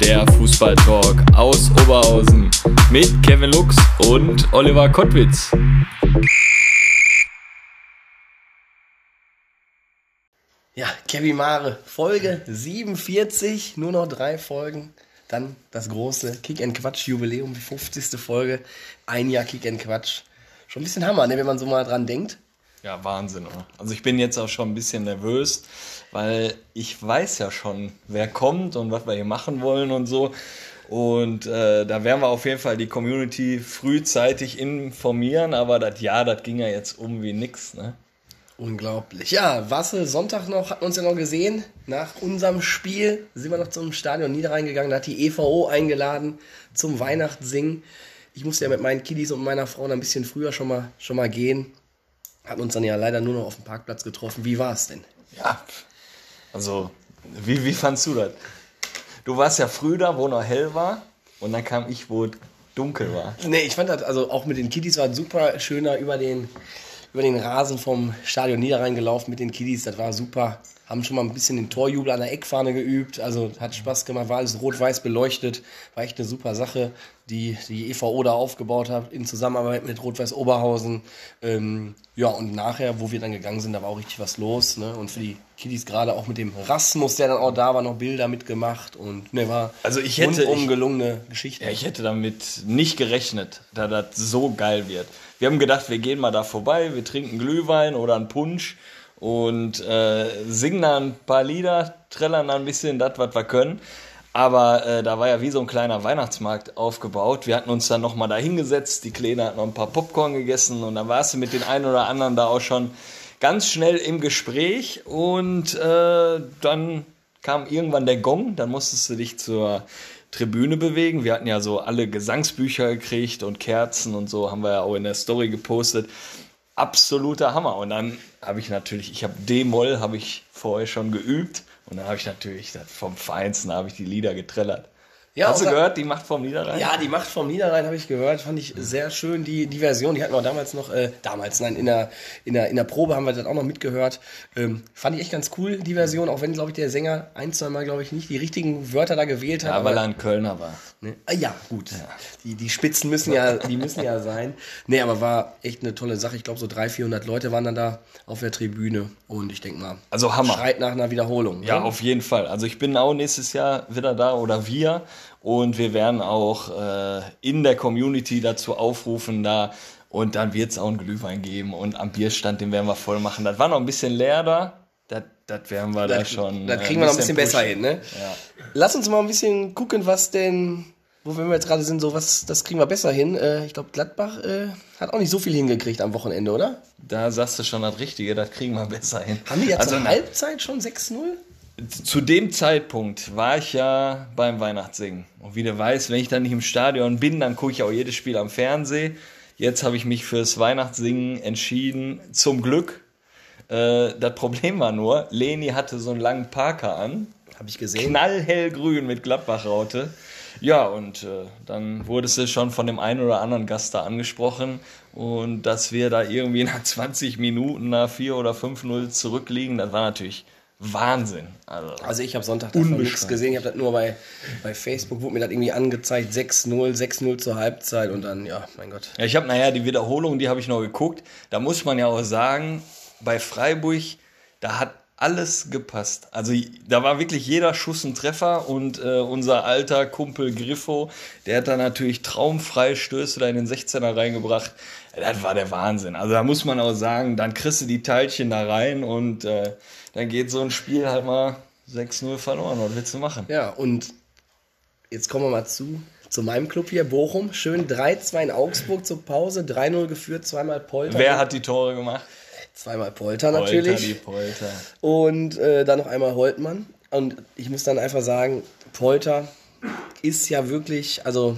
der Fußballtalk aus Oberhausen mit Kevin Lux und Oliver Kottwitz. Ja, Kevin Mare, Folge 47, nur noch drei Folgen. Dann das große Kick and Quatsch Jubiläum, die 50. Folge. Ein Jahr Kick and Quatsch. Schon ein bisschen Hammer, ne, wenn man so mal dran denkt. Ja, Wahnsinn. Oder? Also ich bin jetzt auch schon ein bisschen nervös, weil ich weiß ja schon, wer kommt und was wir hier machen wollen und so. Und äh, da werden wir auf jeden Fall die Community frühzeitig informieren, aber das Jahr, das ging ja jetzt um wie nix, ne? Unglaublich. Ja, Wasse Sonntag noch, hatten wir uns ja noch gesehen. Nach unserem Spiel sind wir noch zum Stadion Niederrhein gegangen. Da hat die EVO eingeladen zum Weihnachtssingen. Ich musste ja mit meinen Kiddies und meiner Frau ein bisschen früher schon mal, schon mal gehen. Hatten uns dann ja leider nur noch auf dem Parkplatz getroffen. Wie war es denn? Ja, also, wie, wie fandst du das? Du warst ja früh da, wo noch hell war, und dann kam ich, wo dunkel war. Nee, ich fand das, also auch mit den Kiddies war super schöner über den, über den Rasen vom Stadion Niederrhein gelaufen mit den Kiddies. Das war super. Haben schon mal ein bisschen den Torjubel an der Eckfahne geübt. Also hat Spaß gemacht, war alles rot-weiß beleuchtet. War echt eine super Sache, die die EVO da aufgebaut hat in Zusammenarbeit mit Rot-Weiß Oberhausen. Ähm, ja, und nachher, wo wir dann gegangen sind, da war auch richtig was los. Ne? Und für die Kiddies gerade auch mit dem Rasmus, der dann auch da war, noch Bilder mitgemacht. Und ne, war Also ich hätte- rundum gelungene Geschichte. Ja, ich hätte damit nicht gerechnet, da das so geil wird. Wir haben gedacht, wir gehen mal da vorbei, wir trinken Glühwein oder einen Punsch und äh, singen da ein paar Lieder, trällern da ein bisschen das, was wir können. Aber äh, da war ja wie so ein kleiner Weihnachtsmarkt aufgebaut. Wir hatten uns dann nochmal da hingesetzt, die Kleine hat noch ein paar Popcorn gegessen und dann warst du mit den einen oder anderen da auch schon ganz schnell im Gespräch und äh, dann kam irgendwann der Gong, dann musstest du dich zur Tribüne bewegen. Wir hatten ja so alle Gesangsbücher gekriegt und Kerzen und so, haben wir ja auch in der Story gepostet. Absoluter Hammer. Und dann habe ich natürlich, ich habe D-Moll, habe ich vorher schon geübt und dann habe ich natürlich vom Feinsten, habe ich die Lieder getrellert. Ja, Hast du gehört, die Macht vom Niederrhein? Ja, die Macht vom Niederrhein habe ich gehört, fand ich sehr schön, die, die Version. Die hatten wir damals noch, äh, damals, nein, in der, in, der, in der Probe haben wir das auch noch mitgehört. Ähm, fand ich echt ganz cool, die Version, auch wenn, glaube ich, der Sänger ein, zwei Mal, glaube ich, nicht die richtigen Wörter da gewählt hat. Ja, aber- weil er ein Kölner war. Ne? Ah, ja, gut. Die, die Spitzen müssen ja, die müssen ja sein. Nee, aber war echt eine tolle Sache. Ich glaube, so 300, 400 Leute waren dann da auf der Tribüne. Und ich denke mal, Also Hammer. schreit nach einer Wiederholung. Ja, ne? auf jeden Fall. Also ich bin auch nächstes Jahr wieder da oder wir. Und wir werden auch äh, in der Community dazu aufrufen, da. Und dann wird es auch einen Glühwein geben und am Bierstand, den werden wir voll machen. Das war noch ein bisschen leer da. Das, das werden wir da Das, schon. das äh, kriegen wir noch ein bisschen besser pushen. hin, ne? Ja. Lass uns mal ein bisschen gucken, was denn, wo wir jetzt gerade sind, so was, das kriegen wir besser hin. Äh, ich glaube, Gladbach äh, hat auch nicht so viel hingekriegt am Wochenende, oder? Da sagst du schon das Richtige, das kriegen wir besser hin. Haben die jetzt also, zur Halbzeit schon 6-0? Zu dem Zeitpunkt war ich ja beim Weihnachtssingen. Und wie du weißt, wenn ich dann nicht im Stadion bin, dann gucke ich auch jedes Spiel am Fernsehen. Jetzt habe ich mich fürs Weihnachtssingen entschieden. Zum Glück. Äh, das Problem war nur, Leni hatte so einen langen Parker an. Habe ich gesehen. Knallhellgrün mit Gladbach-Raute. Ja, und äh, dann wurde es schon von dem einen oder anderen Gast da angesprochen. Und dass wir da irgendwie nach 20 Minuten nach 4 oder 5-0 zurückliegen, das war natürlich Wahnsinn. Also, Also ich habe Sonntag davon nichts gesehen. Ich habe das nur bei, bei Facebook, wurde mir das irgendwie angezeigt. 6-0, 6-0 zur Halbzeit und dann, ja, mein Gott. Ja, ich habe nachher die Wiederholung, die habe ich noch geguckt. Da muss man ja auch sagen, bei Freiburg, da hat alles gepasst. Also da war wirklich jeder Schuss ein Treffer und äh, unser alter Kumpel Griffo, der hat da natürlich traumfreie Stöße da in den 16er reingebracht. Das war der Wahnsinn. Also da muss man auch sagen, dann kriegst du die Teilchen da rein und äh, dann geht so ein Spiel halt mal 6-0 verloren. Was willst du machen? Ja, und jetzt kommen wir mal zu, zu meinem Club hier, Bochum. Schön 3-2 in Augsburg zur Pause, 3-0 geführt, zweimal Polter. Wer hat die Tore gemacht? Zweimal Polter Polter, natürlich. die Polter. Und äh, dann noch einmal Holtmann. Und ich muss dann einfach sagen, Polter ist ja wirklich, also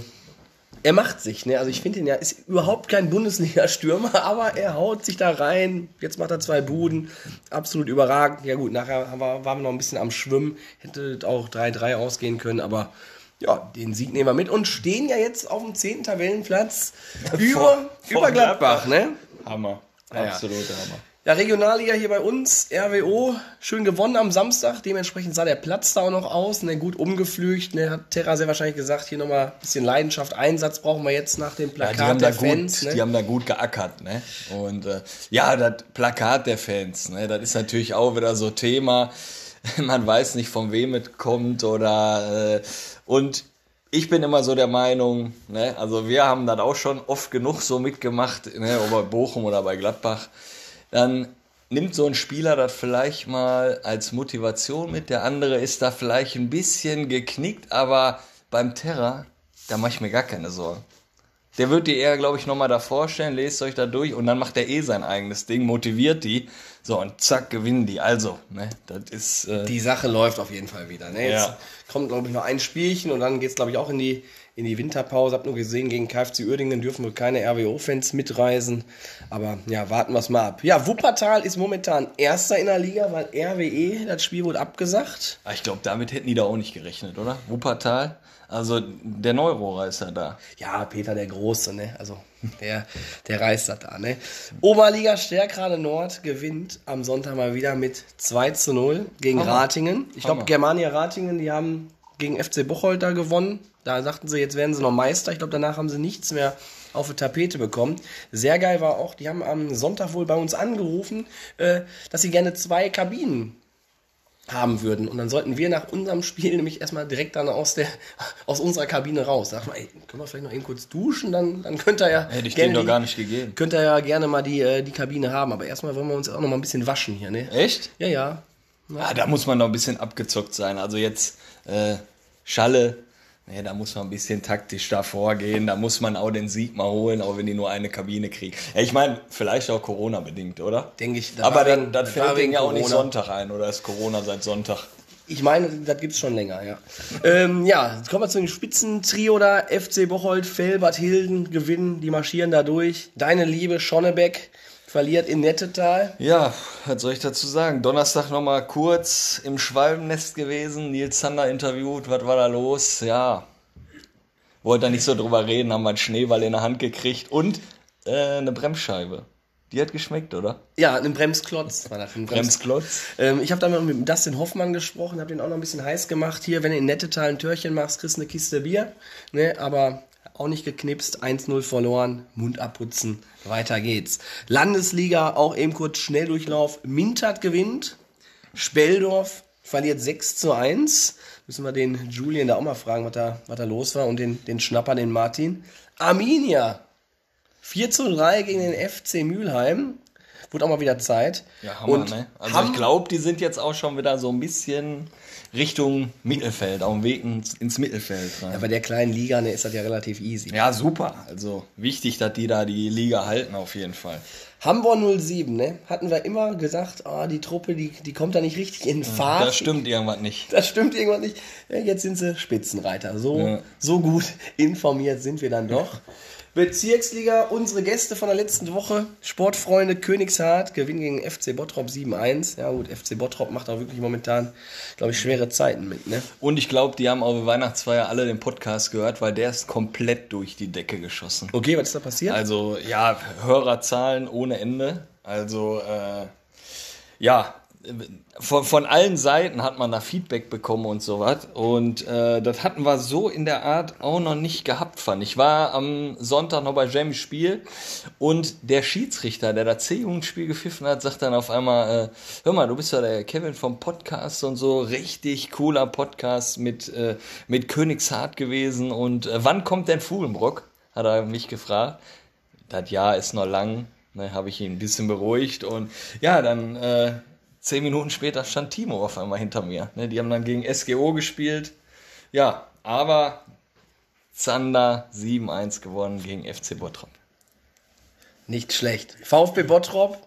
er macht sich, ne? Also ich finde ihn ja, ist überhaupt kein Bundesliga-Stürmer, aber er haut sich da rein. Jetzt macht er zwei Buden. Absolut überragend. Ja gut, nachher waren wir noch ein bisschen am Schwimmen. Hätte auch 3-3 ausgehen können, aber ja, den Sieg nehmen wir mit und stehen ja jetzt auf dem 10. Tabellenplatz über, Vor- vor über Gladbach, Gladbach. ne? Hammer. Ja, ja. Absoluter Hammer. Ja, Regionalliga hier bei uns, RWO, schön gewonnen am Samstag. Dementsprechend sah der Platz da auch noch aus. Ne, gut umgepflügt. Ne, hat Terra sehr wahrscheinlich gesagt, hier nochmal ein bisschen Leidenschaft, Einsatz brauchen wir jetzt nach dem Ja, Plakat die haben, der da Fans. gut, ne? die haben da gut geackert, ne? Und äh, ja, das Plakat der Fans, ne? Das ist natürlich auch wieder so Thema. Man weiß nicht, von wem es kommt oder äh, und ich bin immer so der Meinung, ne? Also wir haben das auch schon oft genug so mitgemacht, ne? Ob bei Bochum oder bei Gladbach. Dann nimmt so ein Spieler das vielleicht mal als Motivation mit. Der andere ist da vielleicht ein bisschen geknickt, aber beim Terra, da mache ich mir gar keine Sorgen. Der wird die eher, glaube ich, nochmal davor stellen, lest euch da durch und dann macht er eh sein eigenes Ding, motiviert die. So, und zack, gewinnen die. Also, ne, das ist. Äh, Die Sache läuft auf jeden Fall wieder. Ne? Jetzt Ja. kommt, glaube ich, noch ein Spielchen und dann geht es, glaube ich, auch in die, in die Winterpause. Hab nur gesehen, gegen KFC Uerdingen dürfen wohl keine RWO-Fans mitreisen. Aber ja, warten wir es mal ab. Ja, Wuppertal ist momentan Erster in der Liga, weil RWE das Spiel wurde abgesagt. ah, ich glaube, damit hätten die da auch nicht gerechnet, oder? Wuppertal. Also, der Neurohrer ist ja da. Ja, Peter der Große, ne? Also der, der reißt das da, ne? Oberliga Stärkrade Nord gewinnt am Sonntag mal wieder mit 2 zu 0 gegen Hammer. Ratingen. Ich glaube. Germania Ratingen, die haben gegen FC Bocholt da gewonnen. Da sagten sie, jetzt werden sie noch Meister. Ich glaube, danach haben sie nichts mehr auf die Tapete bekommen. Sehr geil war auch, die haben am Sonntag wohl bei uns angerufen, äh, dass sie gerne zwei Kabinen haben würden. Und dann sollten wir nach unserem Spiel nämlich erstmal direkt dann aus, der, aus unserer Kabine raus. Ich mal, ey, können wir vielleicht noch eben kurz duschen? Dann, dann könnt ihr ja. Hätte ich gerne doch gar nicht gegeben. Könnt ihr ja gerne mal die, äh, die Kabine haben. Aber erstmal wollen wir uns auch noch mal ein bisschen waschen hier, ne? Echt? Ja, ja. Ah, da muss man noch ein bisschen abgezockt sein. Also jetzt äh, Schalle, nee, da muss man ein bisschen taktisch da vorgehen. Da muss man auch den Sieg mal holen, auch wenn die nur eine Kabine kriegen. Ja, ich meine, vielleicht auch Corona-bedingt, oder? Denke ich. Aber dann, dann fällt denen ja auch nicht Corona. Sonntag ein, oder ist Corona seit Sonntag? Ich meine, das gibt's schon länger, ja. ähm, ja, jetzt kommen wir zu dem Spitzentrio da. FC Bocholt, Felbert, Hilden gewinnen, die marschieren da durch. Deine Liebe Schonnebeck verliert in Nettetal. Ja, was soll ich dazu sagen? Donnerstag nochmal kurz im Schwalbennest gewesen, Nils Zander interviewt, was war da los? Ja, wollte da nicht so drüber reden, haben wir einen Schneeball in der Hand gekriegt und äh, eine Bremsscheibe. Die hat geschmeckt, oder? Ja, ein Bremsklotz war das. Ein Brems Bremsklotz. ähm, ich habe da mit Dustin Hoffmann gesprochen, habe den auch noch ein bisschen heiß gemacht. Hier, wenn du in Nettetal ein Törchen machst, kriegst du eine Kiste Bier. Ne, aber auch nicht geknipst, 1-0 verloren, Mund abputzen, weiter geht's. Landesliga, auch eben kurz Schnelldurchlauf. Mintert gewinnt, Speldorf verliert 6 zu 1. Müssen wir den Julian da auch mal fragen, was da, was da los war und den, den Schnapper, den Martin. Arminia 4 zu 3 gegen den FC Mülheim. Wurde auch mal wieder Zeit. Ja, Hammer, und ne? Also Ham- ich glaube, die sind jetzt auch schon wieder so ein bisschen Richtung Mittelfeld, auf dem Weg ins, Mittelfeld rein. Ja, bei der kleinen Liga ne, ist das ja relativ easy. Ja, super. Also wichtig, dass die da die Liga halten auf jeden Fall. Hamburg 07, ne? Hatten wir immer gesagt, ah, die Truppe, die, die kommt da nicht richtig in Fahrt. Da stimmt irgendwas nicht. Das stimmt irgendwann nicht. Ja, jetzt sind sie Spitzenreiter. So, Ja. so gut informiert sind wir dann doch. Bezirksliga, unsere Gäste von der letzten Woche, Sportfreunde Königshardt, gewinnen gegen FC Bottrop 7-1. Ja gut, FC Bottrop macht auch wirklich momentan, glaube ich, schwere Zeiten mit, ne? Und ich glaube, die haben auf der Weihnachtsfeier alle den Podcast gehört, weil der ist komplett durch die Decke geschossen. Okay, was ist da passiert? Also ja, Hörerzahlen ohne Ende. Also äh, ja, von, von allen Seiten hat man da Feedback bekommen und sowas. Und äh, das hatten wir so in der Art auch noch nicht gehabt, fand ich. war am Sonntag noch bei James Spiel und der Schiedsrichter, der da C-Jugendspiel gepfiffen hat, sagt dann auf einmal, äh, hör mal, du bist ja der Kevin vom Podcast und so, richtig cooler Podcast mit, äh, mit Königshardt gewesen. Und äh, wann kommt denn Fuhlenbrock? Hat er mich gefragt. Das Jahr ist noch lang, ne, habe ich ihn ein bisschen beruhigt und ja, dann äh, zehn Minuten später stand Timo auf einmal hinter mir. Ne, die haben dann gegen SGO gespielt. Ja, aber Zander 7-1 gewonnen gegen FC Bottrop. Nicht schlecht. VfB Bottrop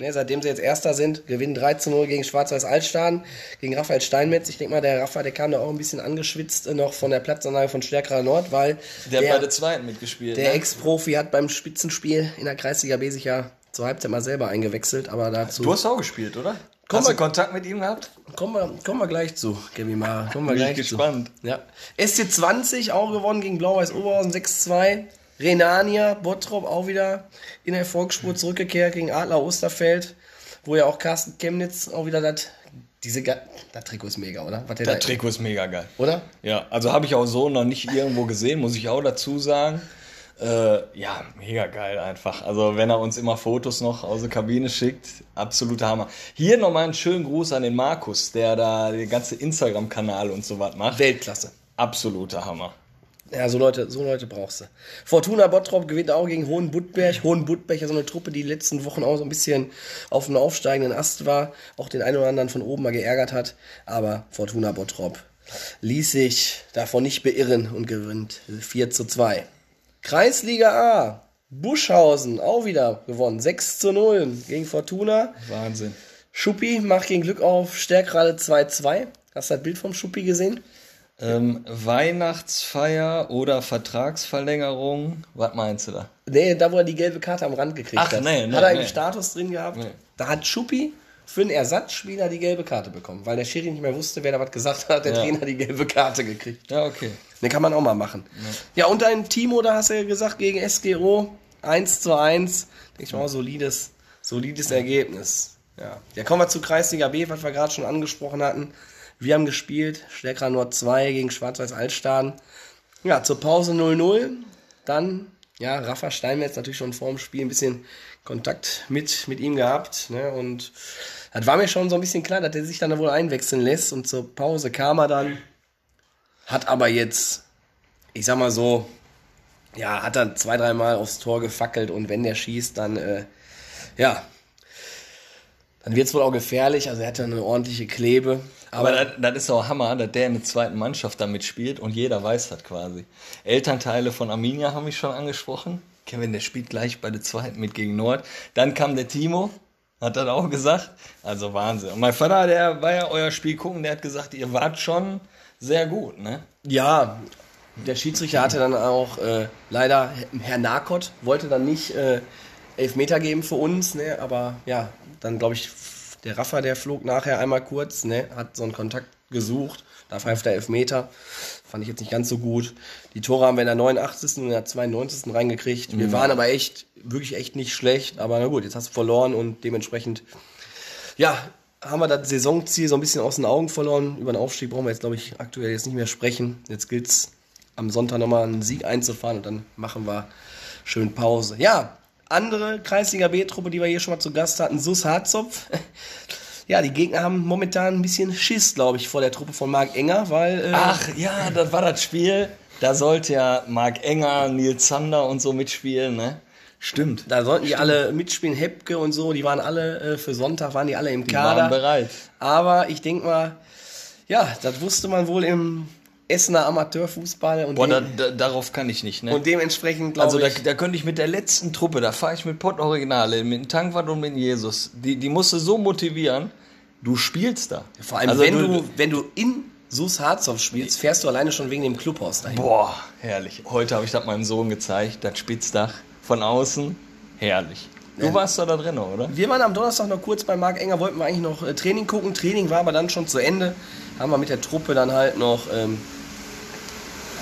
ne, seitdem sie jetzt Erster sind, gewinnen 3 zu 0 gegen Schwarz-Weiß Altstaden, gegen Raphael Steinmetz. Ich denke mal, der Raphael, der kam da auch ein bisschen angeschwitzt äh, noch von der Platzanlage von Stärkerer Nord, weil Der, hat bei der zweiten mitgespielt. der ne? Ex-Profi hat beim Spitzenspiel in der Kreisliga B sich ja zur Halbzeit mal selber eingewechselt, aber dazu Du hast auch gespielt, oder? Komm hast du mal- Kontakt mit ihm gehabt? kommen wir, kommen wir gleich zu, Kevin Mara. Kommen wir Bin ich gleich gespannt. zu. Ja. SC20 auch gewonnen gegen Blau-Weiß Oberhausen 6-2. Renania, Bottrop auch wieder in der Erfolgsspur zurückgekehrt gegen Adler Osterfeld, wo ja auch Carsten Chemnitz auch wieder das, diese, Ga- das Trikot ist mega, oder? Was der Der da- Trikot ist mega geil. Oder? Ja, also habe ich auch so noch nicht irgendwo gesehen, muss ich auch dazu sagen. Äh, ja, mega geil einfach. Also wenn er uns immer Fotos noch aus der Kabine schickt, absoluter Hammer. Hier nochmal einen schönen Gruß an den Markus, der da den ganze Instagram-Kanal und so was macht. Weltklasse. Absoluter Hammer. Ja, so Leute, so Leute brauchst du. Fortuna Bottrop gewinnt auch gegen Hohenbuttberg. Hohenbuttberg ist so eine Truppe, die die letzten Wochen auch so ein bisschen auf einem aufsteigenden Ast war, auch den einen oder anderen von oben mal geärgert hat. Aber Fortuna Bottrop ließ sich davon nicht beirren und gewinnt 4 zu 2. Kreisliga A. Buschhausen auch wieder gewonnen. 6 zu 0 gegen Fortuna. Wahnsinn. Schuppi macht gegen Glück auf Stärkrade 2-2. Hast du das Bild vom Schuppi gesehen? Ähm, Weihnachtsfeier oder Vertragsverlängerung, was meinst du da? Nee, da wo er die gelbe Karte am Rand gekriegt Ach, hat. nee, nee, hat er nee. im Status drin gehabt. Nee. Da hat Schuppi für einen Ersatzspieler die gelbe Karte bekommen, weil der Schiri nicht mehr wusste, wer da was gesagt hat, der Ja. Trainer die gelbe Karte gekriegt. Ja, okay. Den kann man auch mal machen. Ja, und dein Timo, da hast du ja gesagt, gegen SGO 1 zu 1. Denke ich mal, solides, solides Ergebnis. Ja. ja, kommen wir zu Kreisliga B, was wir gerade schon angesprochen hatten. Wir haben gespielt, Stärker Nord 2 gegen Schwarz-Weiß Altstaden. Ja, zur Pause 0-0. Dann, ja, Rafa Steinmetz natürlich schon vor dem Spiel ein bisschen Kontakt mit, mit ihm gehabt. Ne? Und das war mir schon so ein bisschen klar, dass er sich dann wohl einwechseln lässt. Und zur Pause kam er dann. Hat aber jetzt, ich sag mal so, ja, hat dann zwei, dreimal aufs Tor gefackelt und wenn der schießt, dann, äh, ja, dann wird's wohl auch gefährlich. Also er hat ja eine ordentliche Klebe. Aber das, das ist auch Hammer, dass der in der zweiten Mannschaft da mitspielt und jeder weiß das quasi. Elternteile von Arminia haben mich schon angesprochen. Kevin, der spielt gleich bei der zweiten mit gegen Nord. Dann kam der Timo, hat das auch gesagt. Also Wahnsinn. Und mein Vater, der war ja euer Spiel gucken, der hat gesagt, ihr wart schon sehr gut, ne? Ja, der Schiedsrichter hatte dann auch äh, leider, Herr Narkot wollte dann nicht äh, Elfmeter geben für uns, ne? aber ja, dann glaube ich, der Raffa, der flog nachher einmal kurz, ne? hat so einen Kontakt gesucht, da pfeift der Elfmeter. Fand ich jetzt nicht ganz so gut. Die Tore haben wir in der 89. und in der 92. reingekriegt. Wir waren aber echt, wirklich echt nicht schlecht. Aber na gut, jetzt hast du verloren und dementsprechend, ja, haben wir das Saisonziel so ein bisschen aus den Augen verloren. Über den Aufstieg brauchen wir jetzt, glaube ich, aktuell jetzt nicht mehr sprechen. Jetzt gilt es am Sonntag nochmal einen Sieg einzufahren und dann machen wir schön Pause. Ja, andere Kreisliga B-Truppe, die wir hier schon mal zu Gast hatten, Sus Harzopf. Ja, die Gegner haben momentan ein bisschen Schiss, glaube ich, vor der Truppe von Marc Enger, weil äh, Ach ja, das war das Spiel. Da sollte ja Marc Enger, Nils Zander und so mitspielen, ne? Stimmt. da sollten die alle mitspielen, Hepke und so, die waren alle äh, für Sonntag, waren die alle im Die Kader. waren bereit. Aber ich denke mal, ja, das wusste man wohl im Essener Amateurfußball und, Boah, da, da, darauf kann ich nicht, ne? und dementsprechend glaube Also da, ich, da könnte ich mit der letzten Truppe, da fahre ich mit Pott Originale, mit dem Tankwart und mit Jesus, die, die musst du so motivieren, du spielst da. vor allem Also wenn du, wenn du in Sus Harzopf spielst, fährst du alleine schon wegen dem Clubhaus dahin. Boah, herrlich. Heute habe ich das meinem Sohn gezeigt, das Spitzdach von außen, herrlich. Du warst doch da drin, oder? Wir waren am Donnerstag noch kurz bei Marc Enger, wollten wir eigentlich noch äh, Training gucken. Training war aber dann schon zu Ende. Haben wir mit der Truppe dann halt noch. Ähm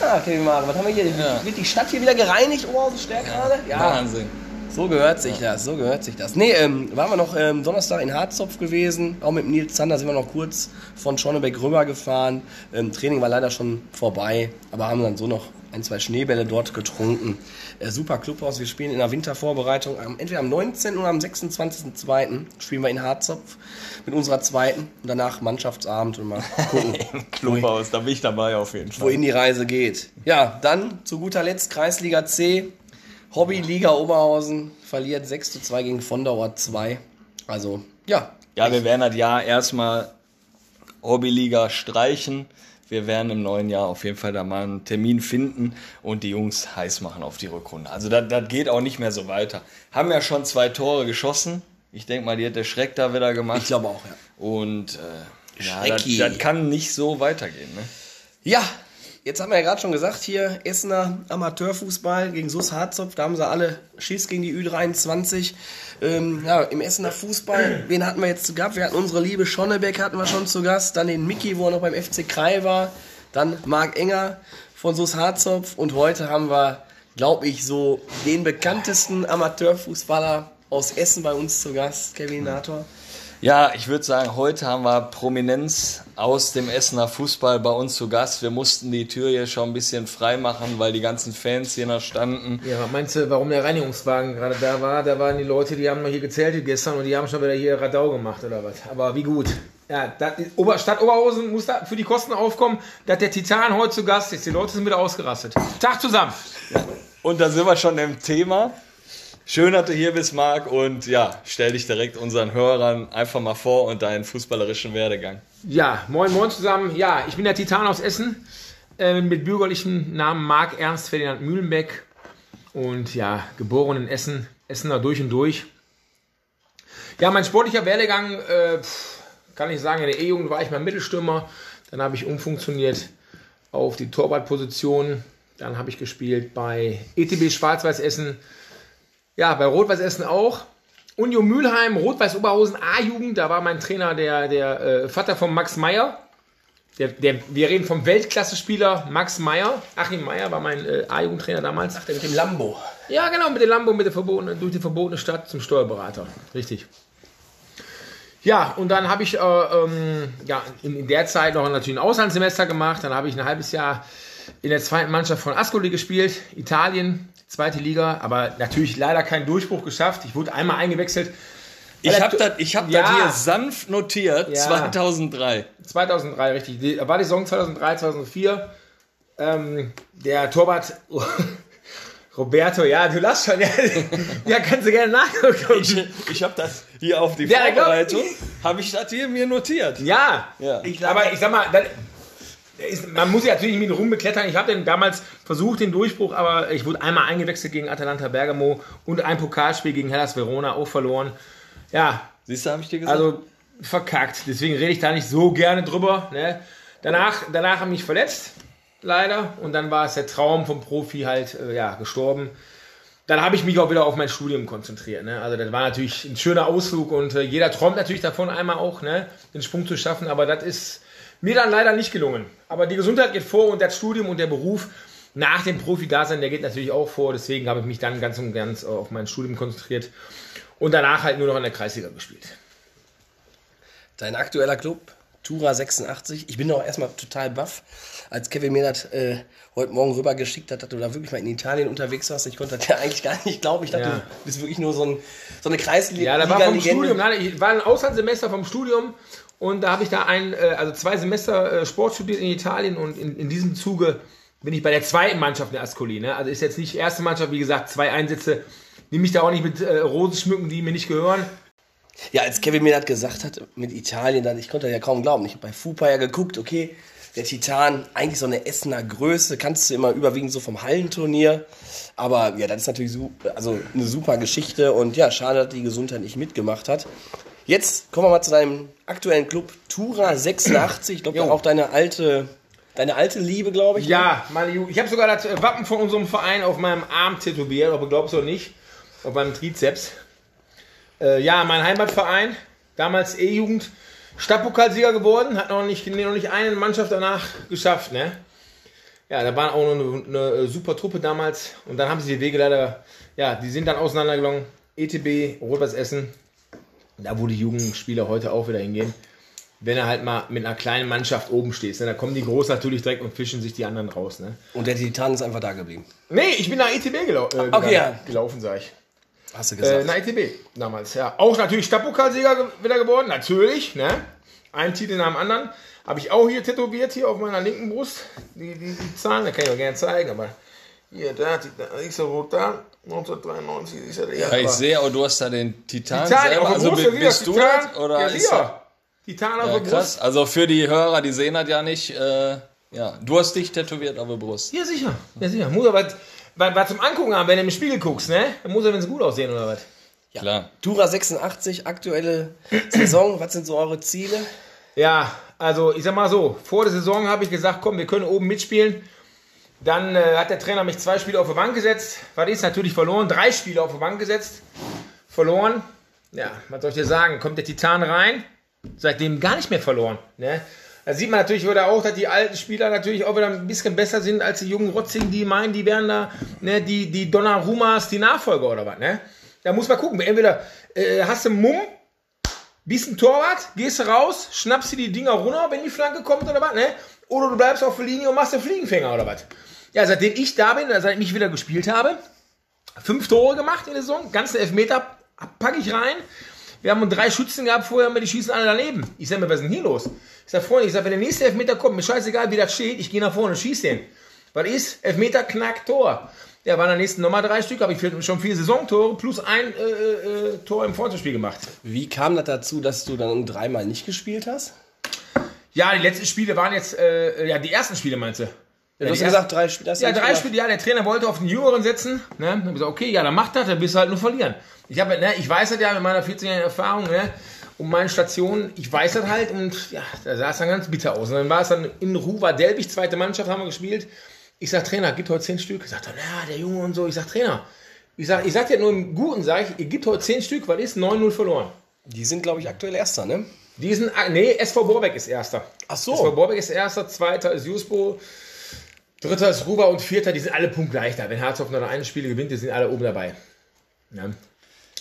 ah, Kevin Mare, was haben wir hier? Ja. Wird die Stadt hier wieder gereinigt, Oberhausen Stärk gerade? Wahnsinn. So gehört sich das, so gehört sich das. Nee, ähm, waren wir noch ähm, Donnerstag in Harzopf gewesen, auch mit Nils Zander sind wir noch kurz von Schonnebeck rüber gefahren. Ähm, Training war leider schon vorbei, aber haben dann so noch ein, zwei Schneebälle dort getrunken. Äh, super Clubhaus, wir spielen in der Wintervorbereitung, am, entweder am 19. oder am 26.02. spielen wir in Harzopf mit unserer zweiten und danach Mannschaftsabend und mal gucken, Clubhaus, da bin ich dabei auf jeden Fall. wohin die Reise geht. Ja, dann zu guter Letzt Kreisliga C. Hobbyliga Oberhausen verliert 6 zu 2 gegen Vondauer 2. Also, ja. Ja, wir werden das Jahr erstmal Hobbyliga streichen. Wir werden im neuen Jahr auf jeden Fall da mal einen Termin finden und die Jungs heiß machen auf die Rückrunde. Also das, geht auch nicht mehr so weiter. Haben ja schon zwei Tore geschossen Ich denke mal, die hat der Schreck da wieder gemacht. Ich glaube auch, ja. Und äh, ja, das, Schrecki. das kann nicht so weitergehen. Ne? Ja, jetzt haben wir ja gerade schon gesagt, hier Essener Amateurfußball gegen SUS Harzopf, da haben sie alle Schiss gegen die Ü23. Ähm, ja, im Essener Fußball, wen hatten wir jetzt zu Gast? Wir hatten unsere liebe Schonnebeck hatten wir schon zu Gast, dann den Mickey, wo er noch beim FC Krai war, dann Marc Enger von SUS Harzopf und heute haben wir, glaube ich, so den bekanntesten Amateurfußballer aus Essen bei uns zu Gast, Kevin Nator. Ja, ich würde sagen, heute haben wir Prominenz aus dem Essener Fußball bei uns zu Gast. Wir mussten die Tür hier schon ein bisschen frei machen, weil die ganzen Fans hier noch standen. Ja, meinst du, warum der Reinigungswagen gerade da war? Da waren die Leute, die haben noch hier gezeltet gestern und die haben schon wieder hier Radau gemacht oder was. Aber wie gut. Ja, das, Stadt Oberhausen muss da für die Kosten aufkommen, dass der Titan heute zu Gast ist. Die Leute sind wieder ausgerastet. Tag zusammen. Und da sind wir schon im Thema. Schön, dass du hier bist, Marc. Und ja, stell dich direkt unseren Hörern einfach mal vor und deinen fußballerischen Werdegang. Ja, moin moin zusammen. Ja, ich bin der Titan aus Essen äh, mit bürgerlichem Namen Marc Ernst Ferdinand Mühlenbeck und ja, geboren in Essen, Essener durch und durch. Ja, mein sportlicher Werdegang, äh, kann ich sagen, in der E-Jugend war ich mal Mittelstürmer, dann habe ich umfunktioniert auf die Torwartposition, dann habe ich gespielt bei ETB Schwarz-Weiß Essen, ja, bei Rot-Weiß Essen auch. Union Mülheim, Rot-Weiß Oberhausen A-Jugend, da war mein Trainer der, der äh, Vater von Max Meyer. Der, der, wir reden vom Weltklasse-Spieler Max Meyer. Achim Meyer war mein äh, A-Jugendtrainer damals. Der mit dem Lambo. Ja, genau, mit dem Lambo, mit der verbotene, durch die verbotene Stadt zum Steuerberater. Richtig. Ja, und dann habe ich äh, ähm, ja, in, in der Zeit noch natürlich ein Auslandssemester gemacht. Dann habe ich ein halbes Jahr in der zweiten Mannschaft von Ascoli gespielt, Italien, zweite Liga, aber natürlich leider keinen Durchbruch geschafft. Ich wurde einmal eingewechselt. Ich habe das ich hab Ja. das hier sanft notiert, Ja. 2003. 2003, richtig. Die, war die Saison 2003, 2004. Ähm, der Torwart Roberto, ja, du lachst schon. Ja, ja kannst du gerne nachgucken. Ich, ich habe das hier auf die Ja, Vorbereitung, habe ich das hier mir notiert. Ja, Ja. Ich, aber ich sag mal, das, ist, man muss ja natürlich nicht mit rumbeklettern. Ich habe den damals versucht, den Durchbruch, aber ich wurde einmal eingewechselt gegen Atalanta Bergamo und ein Pokalspiel gegen Hellas Verona auch verloren. Ja, Siehst du, habe ich dir gesagt? also verkackt. Deswegen rede ich da nicht so gerne drüber. Ne? Danach, danach habe ich mich verletzt, leider. Und dann war es der Traum vom Profi halt äh, ja, gestorben. Dann habe ich mich auch wieder auf mein Studium konzentriert. Ne? Also das war natürlich ein schöner Ausflug und äh, jeder träumt natürlich davon, einmal auch ne, den Sprung zu schaffen. Aber das ist mir dann leider nicht gelungen. Aber die Gesundheit geht vor und das Studium und der Beruf nach dem Profi-Dasein, der geht natürlich auch vor. Deswegen habe ich mich dann ganz und ganz auf mein Studium konzentriert und danach halt nur noch in der Kreisliga gespielt. Dein aktueller Club, Tura 86. Ich bin auch erstmal total baff, als Kevin mir das äh, heute Morgen rübergeschickt hat, dass du da wirklich mal in Italien unterwegs warst. Ich konnte das ja eigentlich gar nicht glauben. Ich dachte, Ja. du bist wirklich nur so, ein, so eine Kreisliga. Ja, da war vom. Studium, ich war ein Auslandssemester vom Studium und da habe ich da ein, äh, also zwei Semester äh, Sport studiert in Italien und in, in diesem Zuge bin ich bei der zweiten Mannschaft der Ascoli. Ne? Also ist jetzt nicht erste Mannschaft, wie gesagt, zwei Einsätze. Nimm mich da auch nicht mit äh, Rosen schmücken, die mir nicht gehören. Ja, als Kevin mir das gesagt hat mit Italien, dann, ich konnte ja kaum glauben. Ich habe bei Fupa ja geguckt, okay, der Titan, eigentlich so eine Essener Größe, kannst du immer überwiegend so vom Hallenturnier. Aber ja, das ist natürlich su also eine super Geschichte und ja, schade, dass die Gesundheit nicht mitgemacht hat. Jetzt kommen wir mal zu deinem aktuellen Club Tura 86. Ich glaube, auch deine alte, deine alte Liebe, glaube ich. ne? Ja, meine Ju ich habe sogar das Wappen von unserem Verein auf meinem Arm tätowiert, ob du glaubst oder nicht, auf meinem Trizeps. Äh, ja, mein Heimatverein, damals E-Jugend, Stadtpokalsieger geworden, hat noch nicht, noch nicht eine Mannschaft danach geschafft, ne? Ja, da waren auch noch eine, eine äh, super Truppe damals und dann haben sie die Wege leider, ja, die sind dann auseinandergegangen. ETB, Rot-Weiß Essen, da wo die Jugendspieler heute auch wieder hingehen. Wenn er halt mal mit einer kleinen Mannschaft oben stehst, ne, da kommen die Großen natürlich direkt und fischen sich die anderen raus, ne? Und der Titan ist einfach da geblieben. Nee, ich bin nach ETB gelau äh, Okay, ja. gelaufen, sag ich. Hast du Äh, gesagt. nach ETB damals, ja. Auch natürlich Stadtpokalsieger ge wieder geworden, natürlich, ne? Ein Titel nach dem anderen. Habe ich auch hier tätowiert, hier auf meiner linken Brust. Die, die, die Zahlen, da kann ich auch gerne zeigen, aber hier, da, die- da ist er rot da. 1993 ist er der. ja, ich sehe, auch du hast da den Titan, Titan, selber. auf der Also Brust, bi- ja, bist du Titan. das? Oder ja, ist er- Titan auf ja, der Brust. krass. Also für die Hörer, die sehen das ja nicht. Äh, ja, du hast dich tätowiert auf der Brust. Ja, sicher. Ja, sicher. Muss er was, was, was zum Angucken haben, wenn du im Spiegel guckst, ne? Dann muss er, wenn es gut aussehen oder was. Ja. Klar. Tura 86, aktuelle Saison. Was sind so eure Ziele? Ja, also ich sag mal so, vor der Saison habe ich gesagt, komm, wir können oben mitspielen. Dann äh, hat der Trainer mich zwei Spiele auf die Bank gesetzt. Was ist natürlich verloren? Drei Spiele auf die Bank gesetzt. Verloren. Ja, was soll ich dir sagen? Kommt der Titan rein? Seitdem gar nicht mehr verloren. Ne? Da sieht man natürlich wieder auch, dass die alten Spieler natürlich auch wieder ein bisschen besser sind als die jungen Rotzigen, die meinen, die wären da, ne, die, die Donnarumas, die Nachfolger oder was, ne? Da muss man gucken. Entweder äh, hast du Mumm, bist ein Torwart, gehst raus, schnappst dir die Dinger runter, wenn die Flanke kommt oder was, ne? Oder du bleibst auf der Linie und machst den Fliegenfänger oder was. Ja, seitdem ich da bin, seitdem ich wieder gespielt habe, fünf Tore gemacht in der Saison, ganze Elfmeter packe ich rein. Wir haben drei Schützen gehabt vorher, aber die schießen alle daneben. Ich sag mir, was ist denn hier los? Ich sag, Freunde, ich sag, wenn der nächste Elfmeter kommt, mir scheißegal, wie das steht, ich gehe nach vorne und schieße den. Was ist? Elfmeter, Knack, Tor. Ja, waren am nächsten nochmal drei Stück, habe ich schon vier Saisontore plus ein äh, äh, Tor im Freundschaftsspiel gemacht. Wie kam das dazu, dass du dann dreimal nicht gespielt hast? Ja, die letzten Spiele waren jetzt, äh, ja, die ersten Spiele meinst du? Ja, du hast gesagt, drei Spiele. Ja, nicht drei. Spiele, ja, der Trainer wollte auf den Jüngeren setzen. Ne? Dann hab ich gesagt, okay, ja, dann macht das, dann bist du halt nur verlieren. Ich, hab, ne, ich weiß das ja mit meiner 14-jährigen Erfahrung, ne, um meine Station, ich weiß das halt und ja, da sah es dann ganz bitter aus. Und dann war es dann in Ruwa Delbig, zweite Mannschaft, haben wir gespielt. Ich sag, Trainer, gibt heute zehn Stück. Sagt er, ja, der Junge und so. Ich sag, Trainer, ich sag, ich sag dir nur im Guten, sag ich, ihr gibt heute zehn Stück, weil ist 9-0 verloren. Die sind, glaube ich, aktuell Erster, ne? Diesen, nee, SV Borbeck ist Erster. Ach so. SV Borbeck ist Erster, Zweiter ist Jusbo, Dritter ist Ruber und Vierter, die sind alle punktgleich da. Wenn Harzhoff noch eine Spiele gewinnt, die sind alle oben dabei. Ja,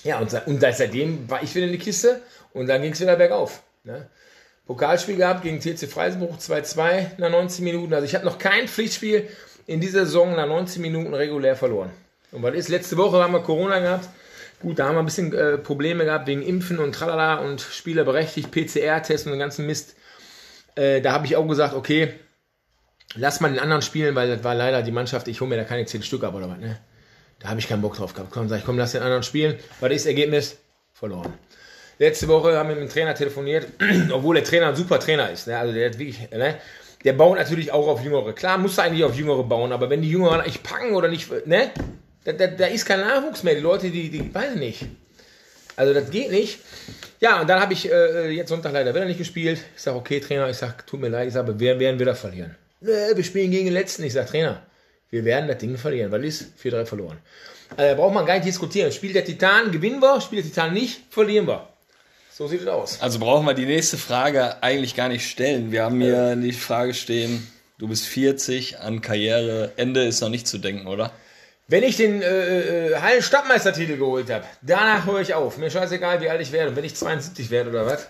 ja und, und seit- seitdem war ich wieder in die Kiste und dann ging es wieder bergauf. Ne? Pokalspiel gehabt gegen TC Freisenbruch 2-2 nach 19 Minuten. Also ich habe noch kein Pflichtspiel in dieser Saison nach 19 Minuten regulär verloren. Und was ist? Letzte Woche haben wir Corona gehabt. Gut, da haben wir ein bisschen äh, Probleme gehabt wegen Impfen und tralala und Spieler berechtigt, PCR-Tests und den ganzen Mist. Äh, da habe ich auch gesagt, okay, lass mal den anderen spielen, weil das war leider die Mannschaft, ich hole mir da keine 10 Stück ab oder was, ne? Da habe ich keinen Bock drauf gehabt. Komm, sag ich, komm, lass den anderen spielen. Was ist das Ergebnis? Verloren. Letzte Woche haben wir mit dem Trainer telefoniert, obwohl der Trainer ein super Trainer ist. Ne? Also der hat wirklich, ne? Der baut natürlich auch auf Jüngere. Klar, muss eigentlich auf Jüngere bauen, aber wenn die Jüngeren nicht packen oder nicht, ne? Da, da, da ist kein Nachwuchs mehr. Die Leute, die, die, weiß ich nicht. Also das geht nicht. Ja, und dann habe ich äh, jetzt Sonntag leider wieder nicht gespielt. Ich sage, okay, Trainer, ich sage, tut mir leid, ich sage, wir werden wieder verlieren. Nö, wir spielen gegen den Letzten. Ich sage, Trainer, wir werden das Ding verlieren, weil ist 4-3 verloren. Also da braucht man gar nicht diskutieren. Spielt der Titan, gewinnen wir. Spielt der Titan nicht, verlieren wir. So sieht es aus. Also brauchen wir die nächste Frage eigentlich gar nicht stellen. Wir haben hier die Frage stehen, du bist 40, an Karriereende ist noch nicht zu denken, oder? Wenn ich den äh, äh, Hallen Stadtmeistertitel geholt habe, danach höre ich auf. Mir scheißegal, wie alt ich werde. Und wenn ich 72 werde oder was,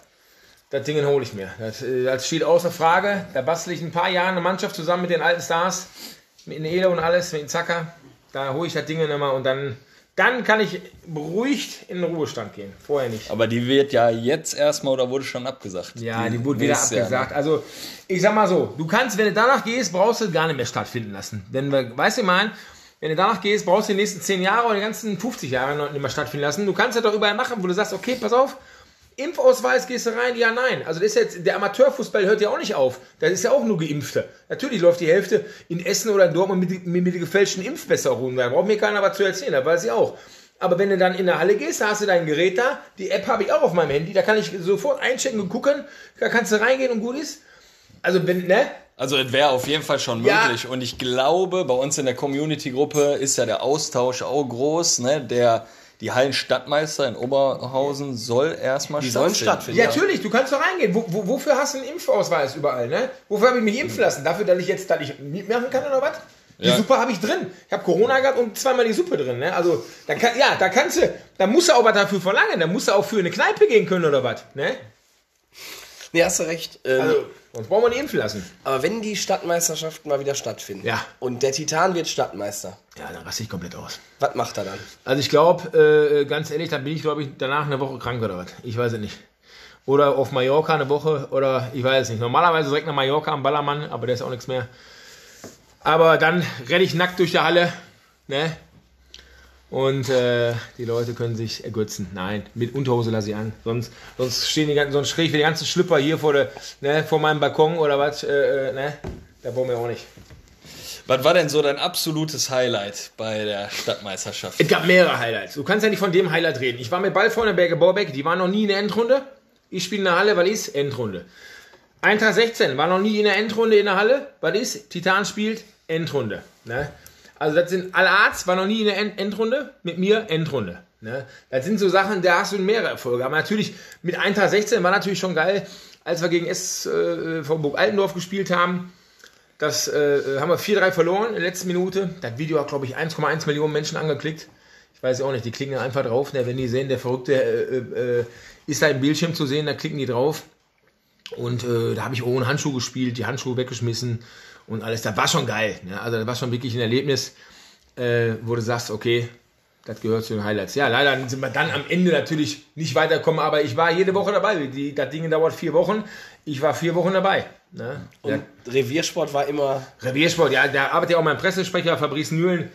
das Ding hole ich mir. Das, äh, das steht außer Frage. Da bastel ich ein paar Jahre eine Mannschaft zusammen mit den alten Stars, mit Nele und alles, mit Zacker. Da hole ich das Ding immer und dann, dann kann ich beruhigt in den Ruhestand gehen. Vorher nicht. Aber die wird ja jetzt erstmal oder wurde schon abgesagt? Ja, die wurde wieder nächstes Jahr, abgesagt. Also, ich sag mal so, du kannst, wenn du danach gehst, brauchst du gar nicht mehr stattfinden lassen. Denn, weißt du, ich mein, wenn du danach gehst, brauchst du die nächsten 10 Jahre oder die ganzen 50 Jahre nicht mehr stattfinden lassen. Du kannst das doch überall machen, wo du sagst, okay, pass auf, Impfausweis gehst du rein, ja, nein. Also das ist jetzt, der Amateurfußball hört ja auch nicht auf. Das ist ja auch nur Geimpfte. Natürlich läuft die Hälfte in Essen oder in Dortmund mit, mit, mit gefälschten Impfpässe rum. Da braucht mir keiner was zu erzählen, das weiß ich auch. Aber wenn du dann in der Halle gehst, da hast du dein Gerät da, die App habe ich auch auf meinem Handy, da kann ich sofort einchecken und gucken, da kannst du reingehen und gut ist. Also wenn, ne? Also es wäre auf jeden Fall schon Ja. möglich. Und ich glaube, bei uns in der Community-Gruppe ist ja der Austausch auch groß. Ne? Der, die Hallenstadtmeister in Oberhausen soll erstmal Die sollen stattfinden. Ja, natürlich, du kannst doch reingehen. Wo, wo, wofür hast du einen Impfausweis überall, ne? Wofür habe ich mich impfen lassen? Dafür, dass ich jetzt, dass ich mitmachen kann oder was? Die Ja. Suppe habe ich drin. Ich habe Corona gehabt und zweimal die Suppe drin, ne? Also, da kann, ja, da kannst du, da musst du auch was dafür verlangen. Da musst du auch für eine Kneipe gehen können oder was, ne? Nee, hast du recht. Ähm, Also, sonst brauchen wir nicht impfen lassen. aber wenn die Stadtmeisterschaften mal wieder stattfinden Ja. und der Titan wird Stadtmeister, Ja, dann raste ich komplett aus. was macht er dann? Also ich glaube, äh, ganz ehrlich, dann bin ich, glaube ich, danach eine Woche krank oder was. Ich weiß es nicht. Oder auf Mallorca eine Woche oder ich weiß es nicht. Normalerweise direkt nach Mallorca am Ballermann, aber der ist auch nichts mehr. Aber dann renne ich nackt durch die Halle, ne? Und äh, die Leute können sich ergötzen. Nein, mit Unterhose lasse ich an. Sonst, sonst stehen die ganzen, sonst ich für die ganzen Schlüpper hier vor, der, ne, vor meinem Balkon oder was, äh, äh, ne? Da brauchen wir auch nicht. Was war denn so dein absolutes Highlight bei der Stadtmeisterschaft? Es gab mehrere Highlights. Du kannst ja nicht von dem Highlight reden. Ich war mit Ballfreunde Berge Borbeck, die waren noch nie in der Endrunde. Ich spiele in der Halle, weil ist Endrunde. Eintracht 16 war noch nie in der Endrunde in der Halle, weil ist Titan spielt Endrunde. Ne? Also das sind alle Arzt war noch nie in der End Endrunde, mit mir Endrunde. Ne? Das sind so Sachen, da hast du mehrere Erfolge. Aber natürlich mit Eintracht 16 war natürlich schon geil, als wir gegen SV äh, Burg Altendorf gespielt haben. Das äh, haben wir 4-3 verloren in der letzten Minute. Das Video hat, glaube ich, 1,1 Millionen Menschen angeklickt. Ich weiß auch nicht, die klicken einfach drauf. Ne? Wenn die sehen, der Verrückte äh, äh, ist da im Bildschirm zu sehen, da klicken die drauf. Und äh, da habe ich ohne Handschuh gespielt, die Handschuhe weggeschmissen und alles. Das war schon geil. Ne? Also das war schon wirklich ein Erlebnis, äh, wo du sagst, okay, das gehört zu den Highlights. Ja, leider sind wir dann am Ende natürlich nicht weitergekommen, aber ich war jede Woche dabei. Die, das Ding dauert vier Wochen. Ich war vier Wochen dabei. Ne? Und Reviersport war immer. Reviersport, ja, da arbeitet ja auch mein Pressesprecher, Fabrice Nühlen,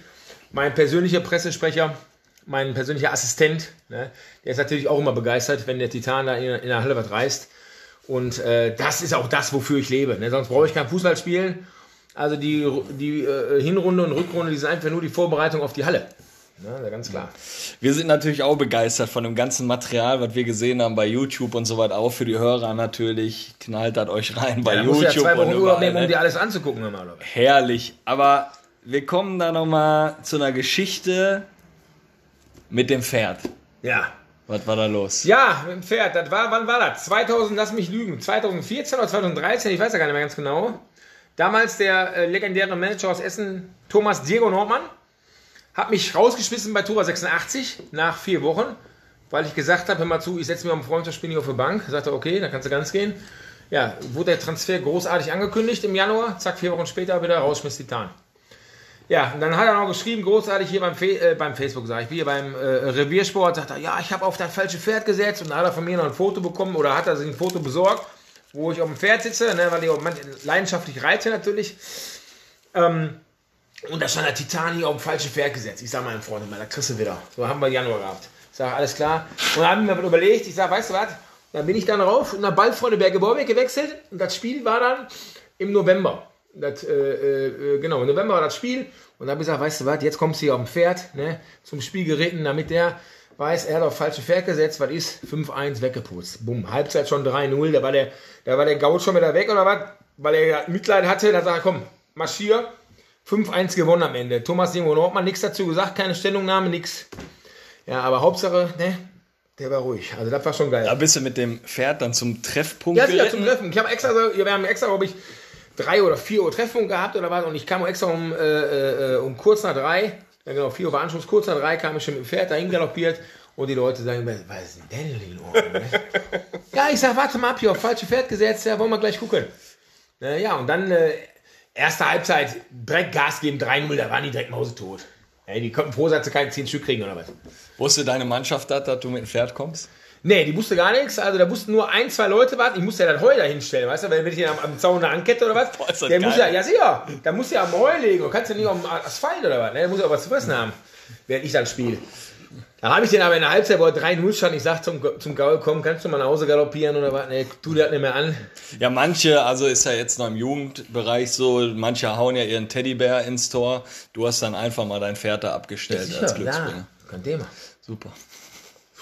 mein persönlicher Pressesprecher, mein persönlicher Assistent. Ne? Der ist natürlich auch immer begeistert, wenn der Titan da in, in der Halle was reißt. Und äh, das ist auch das, wofür ich lebe. Ne? Sonst brauche ich kein Fußball spielen. Also die, die äh, Hinrunde und Rückrunde, die sind einfach nur die Vorbereitung auf die Halle. Ja, ganz klar. Wir sind natürlich auch begeistert von dem ganzen Material, was wir gesehen haben bei YouTube und so weiter. Auch für die Hörer natürlich. Knallt das euch rein bei Da YouTube. musst du ja zwei Wochen und überall, nehmen, um ne? dir alles anzugucken. Normalerweise. Herrlich. Aber wir kommen da nochmal zu einer Geschichte mit dem Pferd. Ja. Was war da los? Ja, mit dem Pferd. Das war, wann war das? 2000, lass mich lügen. 2014 oder 2013, ich weiß ja gar nicht mehr ganz genau. Damals der äh, legendäre Manager aus Essen, Thomas Diego Nordmann, hat mich rausgeschmissen bei Tura 86 nach vier Wochen, weil ich gesagt habe, hör mal zu, ich setze mich am Freundschaftsspiel nicht auf die Bank. Sagte, er, okay, dann kannst du ganz gehen. Ja, wurde der Transfer großartig angekündigt im Januar. Zack, vier Wochen später wieder rausschmiss Titan. Ja, und dann hat er noch geschrieben, großartig hier beim, Fe äh, beim Facebook, sage ich, hier beim äh, Reviersport, sagt er, ja, ich habe auf das falsche Pferd gesetzt und dann hat er von mir noch ein Foto bekommen oder hat er sich ein Foto besorgt, wo ich auf dem Pferd sitze, ne, weil ich auch leidenschaftlich reite natürlich. Ähm, und da stand der Titan hier auf dem falschen Pferd gesetzt. Ich sage meinem Freund, da kriegst du wieder. So haben wir Januar gehabt. Ich sage, alles klar. Und dann haben wir mir überlegt, ich sage, weißt du was, dann bin ich dann rauf nach Ballfreunde Berge Borbeck gewechselt und das Spiel war dann im November. Das, äh, äh, genau, im November war das Spiel und dann habe ich gesagt, weißt du was, jetzt kommst du hier auf dem Pferd, ne, zum Spiel geritten, damit der weiß, er hat auf falsche Pferd gesetzt, was ist? 5-1 weggeputzt. Bumm, Halbzeit schon 3-0, da war der, da war der Gaut schon wieder weg oder was, weil er Mitleid hatte, da sagt er, komm, marschier. 5-1 gewonnen am Ende. Thomas Demo Nordmann, nichts dazu gesagt, keine Stellungnahme, nix. Ja, aber Hauptsache, ne, der war ruhig. Also das war schon geil. Da bist du mit dem Pferd dann zum Treffpunkt Ja, sicher, zum Treffen. Ich habe extra, wir haben extra, glaube ich, drei oder vier Uhr Treffpunkt gehabt oder was und ich kam extra um, äh, äh, um kurz nach drei, ja genau, vier Uhr war Anschluss, kurz nach drei kam ich schon mit dem Pferd dahin galoppiert und die Leute sagen, was ist denn denn hier los? ne? ja, ich sag, warte mal ab, hier auf falsche Pferd gesetzt, ja, wollen wir gleich gucken. Äh, ja, und dann äh, erste Halbzeit, direkt Gas geben, 3-0, da waren die direkt mausetot. Ey, die konnten froh sein, dass sie keine 10 Stück kriegen oder was. Wusste deine Mannschaft das, dass du mit dem Pferd kommst? Nee, die wusste gar nichts. Also da wussten nur ein, zwei Leute warten. Ich musste ja das Heu da hinstellen, weißt du? Wenn wenn ich den am, am Zaun ankette oder was. Boah, der muss ja, geil. ja sicher, da muss ja am Heu legen. Du kannst ja nicht am Asphalt oder was. Ne? Der muss ja auch was zu fressen haben, während ich dann spiele. Da habe ich den aber in der Halbzeit, er 3-0 stand, ich sag zum, zum Gaul, komm, kannst du mal nach Hause galoppieren oder was? Nee, tu dir das nicht mehr an. Ja, manche, also ist ja jetzt noch im Jugendbereich so, manche hauen ja ihren Teddybär ins Tor. Du hast dann einfach mal dein Pferd da abgestellt als Glücksbringer. kein Thema. Super.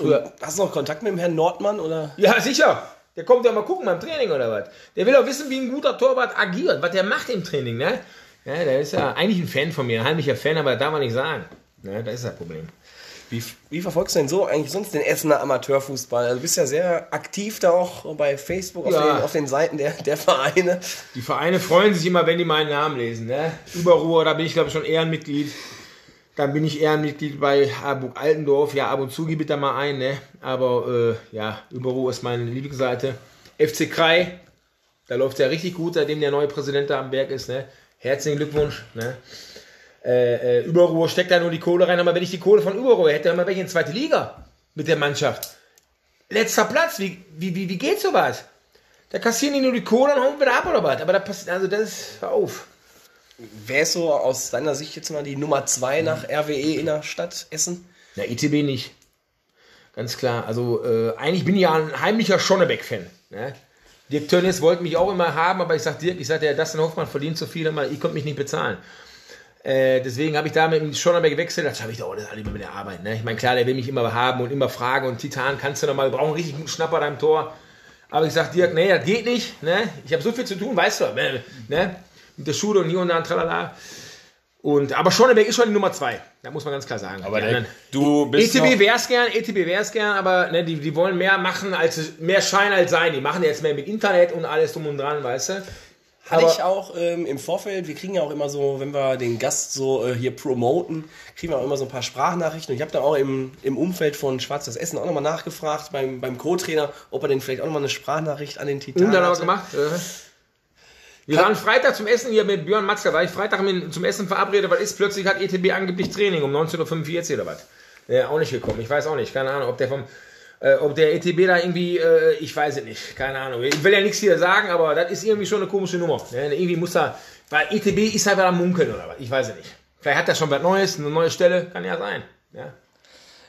Früher, Hast du noch Kontakt mit dem Herrn Nordmann oder? Ja, sicher. Der kommt ja mal gucken beim Training oder was. Der will auch wissen, wie ein guter Torwart agiert, was der macht im Training, ne? Ja, der ist ja eigentlich ein Fan von mir, ein heimlicher Fan, aber darf man nicht sagen. Ne, das ist das Problem. Wie, wie verfolgst du denn so eigentlich sonst den Essener Amateurfußball? Also du bist ja sehr aktiv da auch bei Facebook auf, Ja. den, auf den Seiten der, der Vereine. Die Vereine freuen sich immer, wenn die meinen Namen lesen, ne? Überruhr, da bin ich glaube ich schon Ehrenmitglied. Dann bin ich Ehrenmitglied bei Harburg Altendorf. Ja, ab und zu gebe ich da mal ein, ne? Aber äh, ja, Überruhr ist meine Lieblingsseite. FC Krei, da läuft ja richtig gut, seitdem der neue Präsident da am Berg ist, ne? Herzlichen Glückwunsch, ne? Äh, äh, Überruhr steckt da nur die Kohle rein, aber wenn ich die Kohle von Überruhr hätte, dann mal welche in zweite Liga mit der Mannschaft. Letzter Platz, wie, wie, wie, wie geht sowas? Da kassieren die nur die Kohle und hauen wieder ab oder was? Aber da passiert, also das hör auf. Wer ist so aus deiner Sicht jetzt mal die Nummer zwei nach RWE in der Stadt Essen? Ja, ITB nicht. Ganz klar. Also, äh, eigentlich bin ich ja ein heimlicher Schonnebeck-Fan. Ne? Dirk Tönnies wollte mich auch immer haben, aber ich sag Dirk, ich sagte, der Dustin Hoffmann verdient so viel, aber ich konnte mich nicht bezahlen. Äh, deswegen habe ich da mit dem Schonnerberg gewechselt. Da habe ich da, oh, das ist lieber mit der Arbeit. Ne? Ich meine, klar, der will mich immer haben und immer fragen. Und Titan kannst du noch mal, wir brauchen einen richtig guten Schnapper da im Tor. Aber ich sag Dirk, nee, das geht nicht. Ne? Ich habe so viel zu tun, weißt du. Ne? Mit der Schule und hier und da und tralala. Und, aber Schonneberg ist schon die Nummer zwei. Da muss man ganz klar sagen. Aber der, du bist ETB wär's gern, ETB wär's gern, aber ne, die, die wollen mehr machen, als mehr Schein als sein. Die machen jetzt mehr mit Internet und alles drum und dran, weißt du? Hatte ich auch ähm, im Vorfeld, wir kriegen ja auch immer so, wenn wir den Gast so äh, hier promoten, kriegen wir auch immer so ein paar Sprachnachrichten. Und ich habe da auch im, im Umfeld von Schwarzes Essen auch nochmal nachgefragt beim, beim Co-Trainer, ob er denn vielleicht auch nochmal eine Sprachnachricht an den Titan Und dann hatte. gemacht. Äh. Wir waren Freitag zum Essen hier mit Björn Matzke, war ich Freitag zum Essen verabredet, was ist, plötzlich hat ETB angeblich Training um 19.45 Uhr oder was. Der auch nicht gekommen, ich weiß auch nicht, keine Ahnung, ob der vom, äh, ob der ETB da irgendwie, äh, ich weiß es nicht, keine Ahnung. Ich will ja nichts hier sagen, aber das ist irgendwie schon eine komische Nummer. Ne? Irgendwie muss da, weil ETB ist halt am Munkeln oder was, ich weiß es nicht. Vielleicht hat er schon was Neues, eine neue Stelle, kann ja sein. Ja.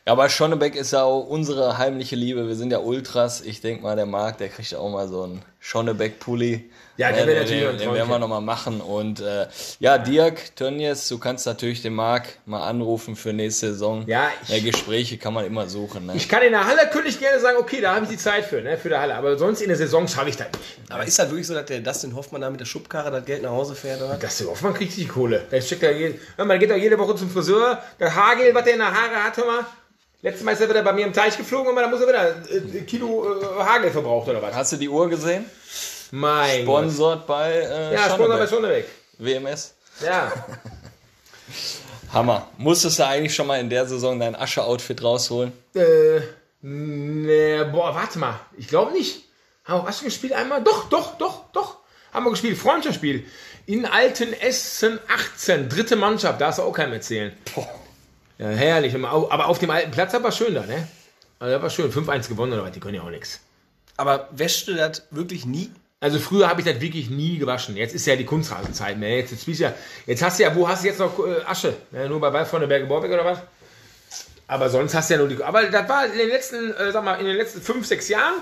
Ja, aber Schonnebeck ist ja auch unsere heimliche Liebe. Wir sind ja Ultras. Ich denke mal, der Marc, der kriegt auch mal so einen Schonnebeck-Pulli. Ja, der Äh, wäre natürlich den, den werden wir nochmal machen. Und äh, ja, Dirk, Tönnies, du kannst natürlich den Marc mal anrufen für nächste Saison. Ja, ich- ja, Gespräche kann man immer suchen. Ne? Ich kann in der Halle, könnte ich gerne sagen, okay, da habe ich die Zeit für, ne, für die Halle. Aber sonst in der Saison schaffe ich das nicht. Aber ist das wirklich so, dass der Dustin Hoffmann da mit der Schubkarre das Geld nach Hause fährt? Oder? Das Hoffmann kriegt die Kohle. Der je, hör mal, der geht doch jede Woche zum Friseur. Der Hagel, was der in der Haare hat, hör mal. Letztes Mal ist er wieder bei mir im Teich geflogen und da muss er wieder äh, ein Kilo äh, Hagel verbraucht oder was. Hast du die Uhr gesehen? Mein Gott. Sponsort bei äh, Ja, Sponsor bei Schonnebeck. WMS. Ja. Hammer. Musstest du eigentlich schon mal in der Saison dein Asche-Outfit rausholen? Äh, ne, boah, warte mal. Ich glaube nicht. Haben wir Asche gespielt einmal? Doch, doch, doch, doch. Haben wir gespielt. Freundschaftsspiel. In Alten Essen 18. Dritte Mannschaft. Da hast du auch keinem erzählen. Ja, herrlich. Aber auf dem alten Platz war schön da, ne? Also, das war schön. 5-1 gewonnen oder was? Die können ja auch nichts. Aber wäschst du das wirklich nie? Also früher habe ich das wirklich nie gewaschen. Jetzt ist ja die Kunstrasenzeit. Ne? Jetzt, jetzt, ja, jetzt hast du ja, wo hast du jetzt noch äh, Asche? Ne? Nur bei Ball von der Berge Borbeck oder was? Aber sonst hast du ja nur die. Aber das war in den letzten, äh, sag mal, in den letzten fünf, sechs Jahren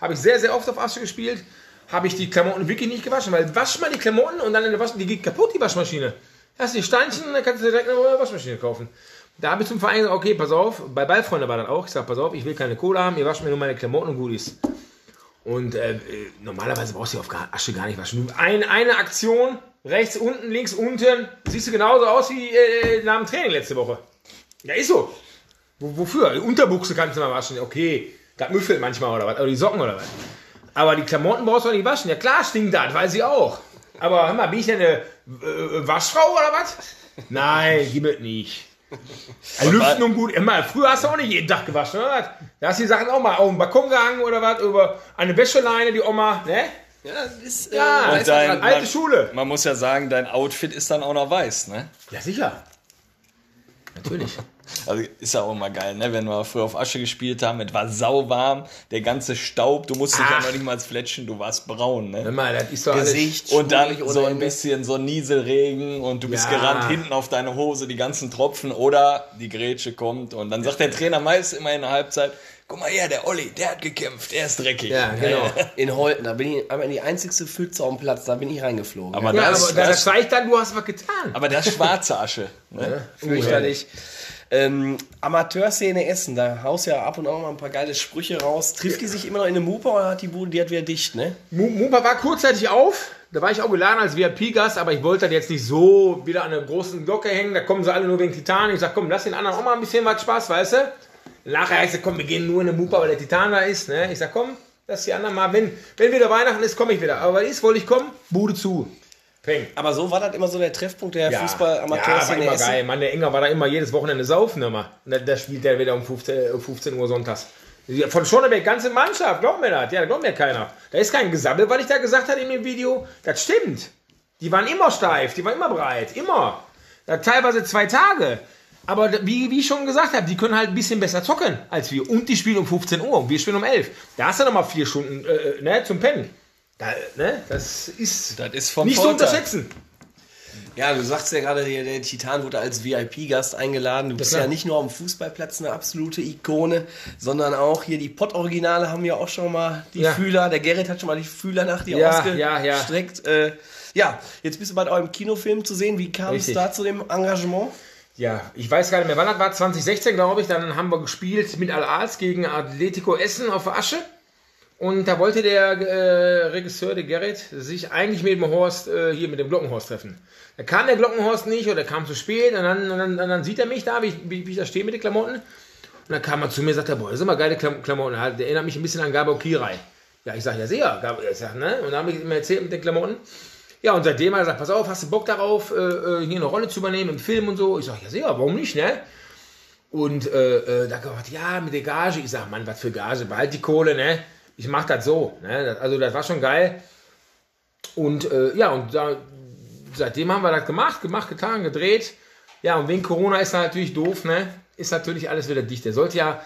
habe ich sehr, sehr oft auf Asche gespielt. Habe ich die Klamotten wirklich nicht gewaschen, weil wasch mal die Klamotten und dann in der Wasch, die geht kaputt, die Waschmaschine. Hast du die Steinchen, dann kannst du direkt eine neue Waschmaschine kaufen. Da habe ich zum Verein gesagt, okay, pass auf, bei Ballfreunde war das auch. Ich sag, pass auf, ich will keine Kohle haben, ihr wascht mir nur meine Klamotten und ist. Und äh, äh, normalerweise brauchst du auf Asche gar nicht waschen. Ein, eine Aktion, rechts unten, links unten, siehst du genauso aus wie äh, nach dem Training letzte Woche. Ja, ist so. Wo, wofür? Die Unterbuchse kannst du mal waschen. Okay, das müffelt manchmal oder was. Oder die Socken oder was. Aber die Klamotten brauchst du auch nicht waschen. Ja klar stinkt das, weiß ich auch. Aber hör mal, bin ich denn eine äh, Waschfrau oder was? Nein, gib es nicht. Lüften und gut. Immer, früher hast du auch nicht jeden Tag gewaschen, oder was? Da hast du die Sachen auch mal auf den Balkon gehangen oder was? Über eine Wäscheleine, die Oma, ne? Ja, das ist, äh, Ja, was dran. dran. alte Schule. Man muss ja sagen, dein Outfit ist dann auch noch weiß, ne? Ja, sicher. Natürlich. Also ist ja auch immer geil, ne? Wenn wir früher auf Asche gespielt haben, es war sauwarm, der ganze Staub, du musstest dich ja Ach. noch nicht mal fletschen, du warst braun, ne? Mal, das ist doch alles. Gesicht, Und dann so ein bisschen so Nieselregen und du bist Ja. gerannt hinten auf deine Hose, die ganzen Tropfen oder die Grätsche kommt und dann sagt der Trainer meist immer in der Halbzeit, guck mal her, der Olli, der hat gekämpft, der ist dreckig. Ja, genau. In Holten, da bin ich aber die einzigste Pfütze auf dem Platz, da bin ich reingeflogen. Aber, Ja, das, aber das, das, zeigt dann, du hast was getan. aber das ist schwarze Asche. Ne? fürchterlich. Ähm, Amateurszene Essen, da haust ja ab und an mal ein paar geile Sprüche raus. Trifft die sich immer noch in eine Mupa oder hat die Bude, die hat wieder dicht, ne? Mu- Mupa war kurzzeitig auf. Da war ich auch geladen als VIP-Gast, aber ich wollte das jetzt nicht so wieder an der großen Glocke hängen. Da kommen sie alle nur wegen Titan. Ich sag, komm, lass den anderen auch mal ein bisschen was Spaß, weißt du? Nachher heißt es, komm, wir gehen nur in eine Mupa, weil der Titan da ist. Ne? Ich sag, komm, lass die anderen mal. Wenn, wenn wieder Weihnachten ist, komme ich wieder. Aber was ist, wollte ich kommen? Bude zu. Peng. Aber so war das immer so der Treffpunkt der Ja, ja, war Fußball-Amateurszene immer geil. Mann, der Enger war da immer jedes Wochenende saufen immer. Da, da spielt der wieder um 15, um 15 Uhr sonntags. Von Schonnebeck, ganze Mannschaft, glaubt mir das. Ja, glaubt mir keiner. Da ist kein Gesabbel, was ich da gesagt habe in dem Video. Das stimmt. Die waren immer steif, die waren immer breit, immer. Da teilweise zwei Tage. Aber da- wie, wie ich schon gesagt habe, die können halt ein bisschen besser zocken als wir. Und die spielen um 15 Uhr und wir spielen um 11. Da hast du noch mal vier Stunden äh, ne, zum Pennen. Da, ne, das ist Das ist vom nicht zu Vorteil. unterschätzen. Ja, du sagst ja gerade, der, der Titan wurde als VIP-Gast eingeladen. Du bist klar. ja nicht nur am Fußballplatz eine absolute Ikone, sondern auch hier die Pott-Originale haben ja auch schon mal die Ja. Fühler. Der Gerrit hat schon mal die Fühler nach dir Ja, ja, ja. ausgestreckt. Äh, Ja, jetzt bist du bei eurem Kinofilm zu sehen. Wie kam es da zu dem Engagement? Ja, ich weiß gar nicht mehr, wann das war, 2016 glaube ich, dann haben wir gespielt mit Al-Als gegen Atletico Essen auf Asche. Und da wollte der äh, Regisseur, der Gerrit, sich eigentlich mit dem Horst, äh, hier mit dem Glockenhorst treffen. Da kam der Glockenhorst nicht oder kam zu spät und dann, dann, dann sieht er mich da, wie ich, wie, ich da stehe mit den Klamotten. Und dann kam er zu mir und sagte, boah, das sind immer geile Klam Klamotten. Der erinnert mich ein bisschen an Gabor Kirai. Ja, ich sage, ja, sehr. Gabor, ich sag, ne? Und dann habe ich ihm erzählt mit den Klamotten. Ja, und seitdem hat er gesagt, pass auf, hast du Bock darauf, äh, äh, hier eine Rolle zu übernehmen im Film und so? Ich sage, ja, sehr, warum nicht, ne? Und äh, äh, da gesagt, ja, mit der Gage. Ich sag, Mann, was für Gage, behalt die Kohle, ne? Ich mach das so. Ne? Das, also das war schon geil. Und äh, ja, und da, seitdem haben wir das gemacht, gemacht, getan, gedreht. Ja, und wegen Corona ist da natürlich doof, ne? Ist natürlich alles wieder dicht. Der sollte ja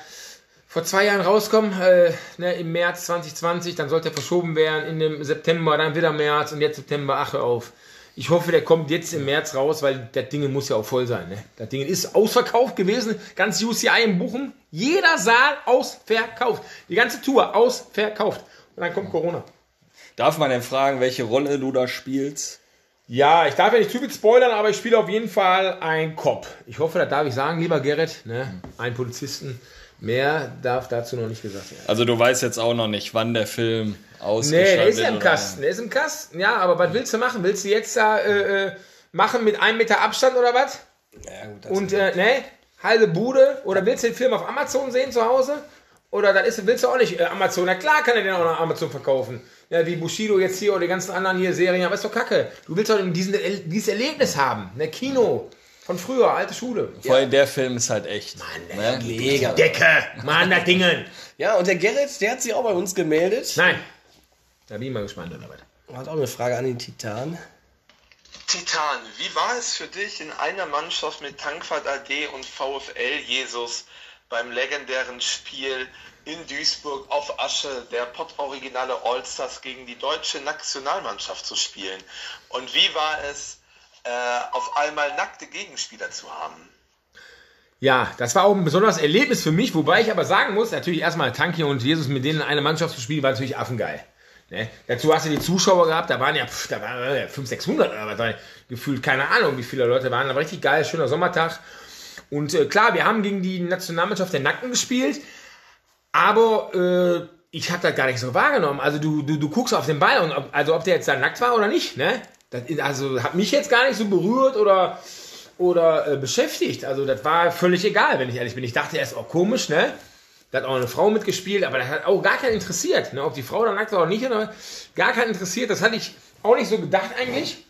vor zwei Jahren rauskommen, äh, ne, im März 2020, dann sollte er verschoben werden, in dem September, dann wieder März und jetzt September, ach auf. Ich hoffe, der kommt jetzt im März raus, weil das Ding muss ja auch voll sein. Ne? Das Ding ist ausverkauft gewesen, ganz UCI in Bochum, jeder Saal ausverkauft, die ganze Tour ausverkauft. Und dann kommt Corona. Darf man denn fragen, welche Rolle du da spielst? Ja, ich darf ja nicht zu viel spoilern, aber ich spiele auf jeden Fall ein Cop. Ich hoffe, das darf ich sagen, lieber Gerrit, ne? ein Polizisten. Mehr darf dazu noch nicht gesagt werden. Also du weißt jetzt auch noch nicht, wann der Film Nee, ausgestrahlt der ist ja im Kasten. Der ist im Kasten. Ja, aber was willst du machen? Willst du jetzt da äh, äh, machen mit einem Meter Abstand oder was? Ja, gut, das Und äh, ne, halbe Bude? Oder willst du den Film auf Amazon sehen zu Hause? Oder das ist, willst du auch nicht äh, Amazon? Na klar kann er den auch nach Amazon verkaufen. Ja, wie Bushido jetzt hier oder die ganzen anderen hier Serien. Aber ist doch kacke. Du willst doch diesen, dieses Erlebnis haben. Ne, Kino. Von früher, alte Schule. Vor allem der Film ist halt echt. ne? mega. Decke. Mann, das Dingen. Ja, und der Gerrit, der hat sich auch bei uns gemeldet. Nein. Da bin ich mal gespannt, oder was? Hat auch eine Frage an den Titan. Titan, wie war es für dich in einer Mannschaft mit Tankwart AG und VfL Jesus beim legendären Spiel in Duisburg auf Asche der Pott-Originale Allstars gegen die deutsche Nationalmannschaft zu spielen? Und wie war es, äh, auf einmal nackte Gegenspieler zu haben? Ja, das war auch ein besonderes Erlebnis für mich, wobei ich aber sagen muss, natürlich erstmal Tanki und Jesus mit denen in einer Mannschaft zu spielen, war natürlich affengeil. Ne? Dazu hast du die Zuschauer gehabt, da waren ja, pff, da waren ja 500, 600 oder was, gefühlt keine Ahnung, wie viele Leute waren, aber richtig geil, schöner Sommertag. Und äh, klar, wir haben gegen die Nationalmannschaft der Nacken gespielt, aber äh, ich habe das gar nicht so wahrgenommen. Also du, du, du guckst auf den Ball und ob, also ob der jetzt da nackt war oder nicht, ne? Das, also hat mich jetzt gar nicht so berührt oder oder äh, beschäftigt. Also das war völlig egal, wenn ich ehrlich bin. Ich dachte erst, oh komisch, ne? Da hat auch eine Frau mitgespielt, aber das hat auch gar keinen interessiert. Ne? Ob die Frau da nackt war oder nicht, gar keinen interessiert. Das hatte ich auch nicht so gedacht eigentlich.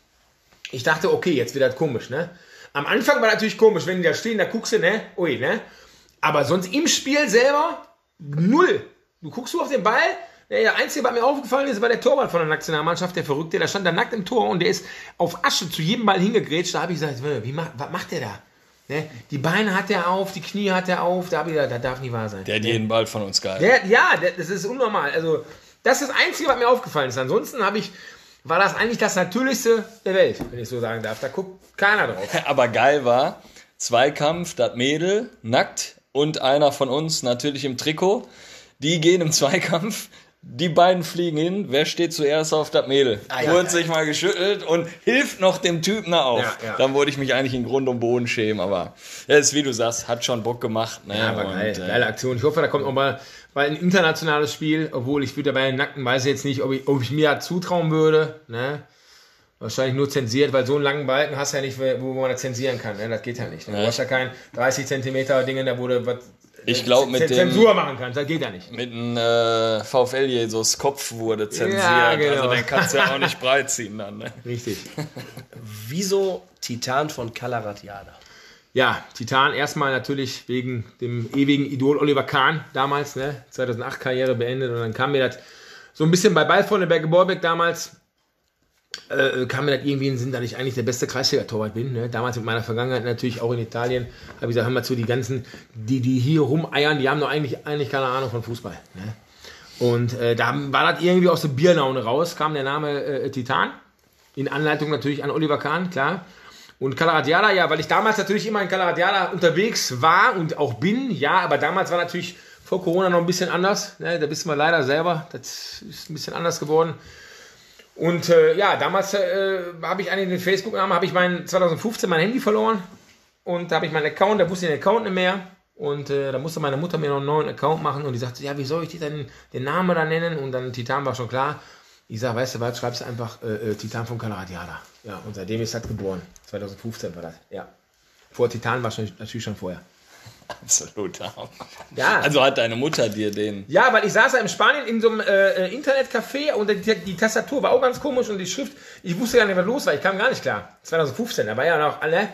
Ich dachte, okay, jetzt wird das komisch, ne? Am Anfang war natürlich komisch, wenn die da stehen, da guckst du, ne? Ui, ne? Aber sonst im Spiel selber null. Du guckst nur auf den Ball. Der Einzige, was mir aufgefallen ist, war der Torwart von der Nationalmannschaft, der Verrückte. Der stand da nackt im Tor und der ist auf Asche zu jedem Ball hingegrätscht. Da habe ich gesagt, wie was macht der da? Ne? Die Beine hat er auf, die Knie hat er auf. Da gesagt, das darf nicht wahr sein. Der hat jeden Ball von uns gehalten. Der, ja, der, das ist unnormal. Also, das ist das Einzige, was mir aufgefallen ist. Ansonsten habe ich, war das eigentlich das Natürlichste der Welt, wenn ich so sagen darf. Da guckt keiner drauf. Aber geil war, Zweikampf, das Mädel, nackt und einer von uns natürlich im Trikot. Die gehen im Zweikampf, die beiden fliegen hin. Wer steht zuerst auf das Mädel? Ah, ja, Wurde ja, sich mal geschüttelt und hilft noch dem Typen auf. Ja, ja. Dann wollte ich mich eigentlich in Grund und Boden schämen, aber ja, ist wie du sagst, hat schon Bock gemacht. Ne? Ja, aber und, geil, äh, geile Aktion. Ich hoffe, da kommt noch mal, mal ein internationales Spiel, obwohl ich würde bei den Nackten weiß ich jetzt nicht, ob ich, ob ich mir das zutrauen würde. Ne? Wahrscheinlich nur zensiert, weil so einen langen Balken hast du ja nicht, wo man das zensieren kann. Ne? Das geht ja nicht. Ne? Du Ja. hast ja kein 30 Zentimeter Ding, da du was Ich glaub, mit Z- dem- Zensur machen kannst. Das geht ja nicht. mit einem äh, VfL Jesus Kopf wurde zensiert. Ja, genau. Also den kannst du ja auch nicht breit ziehen dann. Ne? Richtig. Wieso Titan von Kalaratiada? Ja, Titan erstmal natürlich wegen dem ewigen Idol Oliver Kahn damals, ne? 2008 Karriere beendet und dann kam mir das so ein bisschen bei Ball von der Berge Borbeck damals, äh, kam mir das irgendwie in den Sinn, dass ich eigentlich der beste Kreisliga-Torwart bin. Ne? Damals mit meiner Vergangenheit natürlich auch in Italien. Habe ich gesagt, hör mal zu, die ganzen, die, die hier rumeiern, die haben doch eigentlich, eigentlich keine Ahnung von Fußball. Ne? Und äh, da war das irgendwie aus der Bierlaune raus, kam der Name äh, Titan. In Anleitung natürlich an Oliver Kahn, klar. Und Calaradiada, ja, weil ich damals natürlich immer in Calaradiada unterwegs war und auch bin, ja, aber damals war natürlich vor Corona noch ein bisschen anders. Ne? Da bist du mal leider selber. Das ist ein bisschen anders geworden. Und äh, ja, damals äh, habe ich einen den Facebook-Namen, habe ich mein 2015 mein Handy verloren und da habe ich meinen Account, da wusste ich den Account nicht mehr und äh, da musste meine Mutter mir noch einen neuen Account machen und die sagte, ja, wie soll ich die denn den Namen da nennen? Und dann Titan war schon klar. Ich sage, weißt du was, schreibst einfach äh, äh, Titan von Calaratiada. Ja, und seitdem ist das geboren. 2015 war das, ja. Vor Titan war schon natürlich schon vorher. Absolut. Ja. Also hat deine Mutter dir den. Ja, weil ich saß ja in Spanien in so einem äh, Internetcafé und die, die Tastatur war auch ganz komisch und die Schrift, ich wusste gar nicht, was los war. Ich kam gar nicht klar. 2015, da war ja noch alle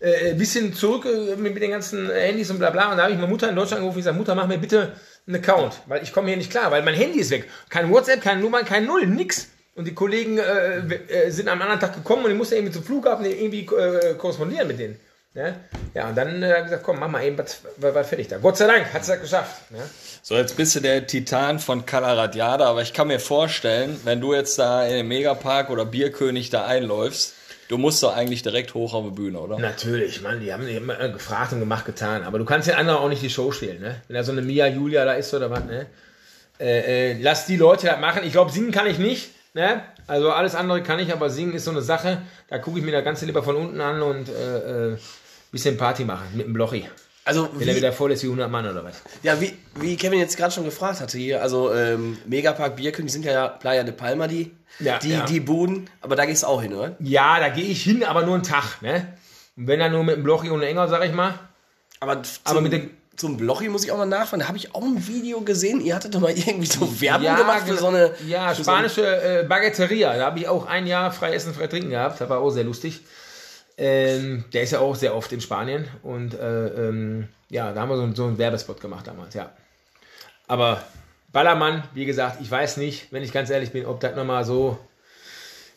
äh, ein bisschen zurück äh, mit, mit den ganzen Handys und bla bla. Und da habe ich meine Mutter in Deutschland angerufen und gesagt, Mutter, mach mir bitte einen Account, weil ich komme hier nicht klar, weil mein Handy ist weg. Kein WhatsApp, keine Nummer, kein Null, nix. Und die Kollegen äh, äh, sind am anderen Tag gekommen und ich musste irgendwie zum Flughafen irgendwie äh, korrespondieren mit denen. Ne? Ja, und dann äh, habe ich gesagt, komm, mach mal eben was, was, fertig da. Gott sei Dank hat es das geschafft. Ne? So, jetzt bist du der Titan von Calaratiada, aber ich kann mir vorstellen, wenn du jetzt da in den Megapark oder Bierkönig da einläufst, du musst doch eigentlich direkt hoch auf die Bühne, oder? Natürlich, Mann, die haben immer gefragt und gemacht, getan. Aber du kannst den anderen auch nicht die Show stehlen, ne? Wenn da so eine Mia Julia da ist oder was, ne? Äh, äh, lass die Leute das machen. Ich glaube, singen kann ich nicht, ne? Also alles andere kann ich, aber singen ist so eine Sache. Da gucke ich mir das Ganze lieber von unten an und äh, äh, bisschen Party machen mit dem Blochi. Also, Wenn er wie, wieder voll ist wie 100 Mann oder was. ja, wie, wie Kevin jetzt gerade schon gefragt hatte hier, also ähm, Megapark Bierkönig sind ja Playa de Palma die, Ja, die, ja. die Buden, aber da gehst du auch hin, oder? Ja, da gehe ich hin, aber nur einen Tag, ne? Und wenn dann nur mit dem Blochi und Enger, sag ich mal. Aber, zum, Aber mit den- zum Blochi muss ich auch mal nachfragen. Da habe ich auch ein Video gesehen. Ihr hattet doch mal irgendwie so Werbung gemacht für genau. so eine. Ja, spanische äh, Baguetteria. Da habe ich auch ein Jahr frei essen, frei trinken gehabt. Das war auch sehr lustig. Ähm, der ist ja auch sehr oft in Spanien. Und äh, ähm, ja, da haben wir so, so einen Werbespot gemacht damals, ja. Aber Ballermann, wie gesagt, ich weiß nicht, wenn ich ganz ehrlich bin, ob das nochmal so.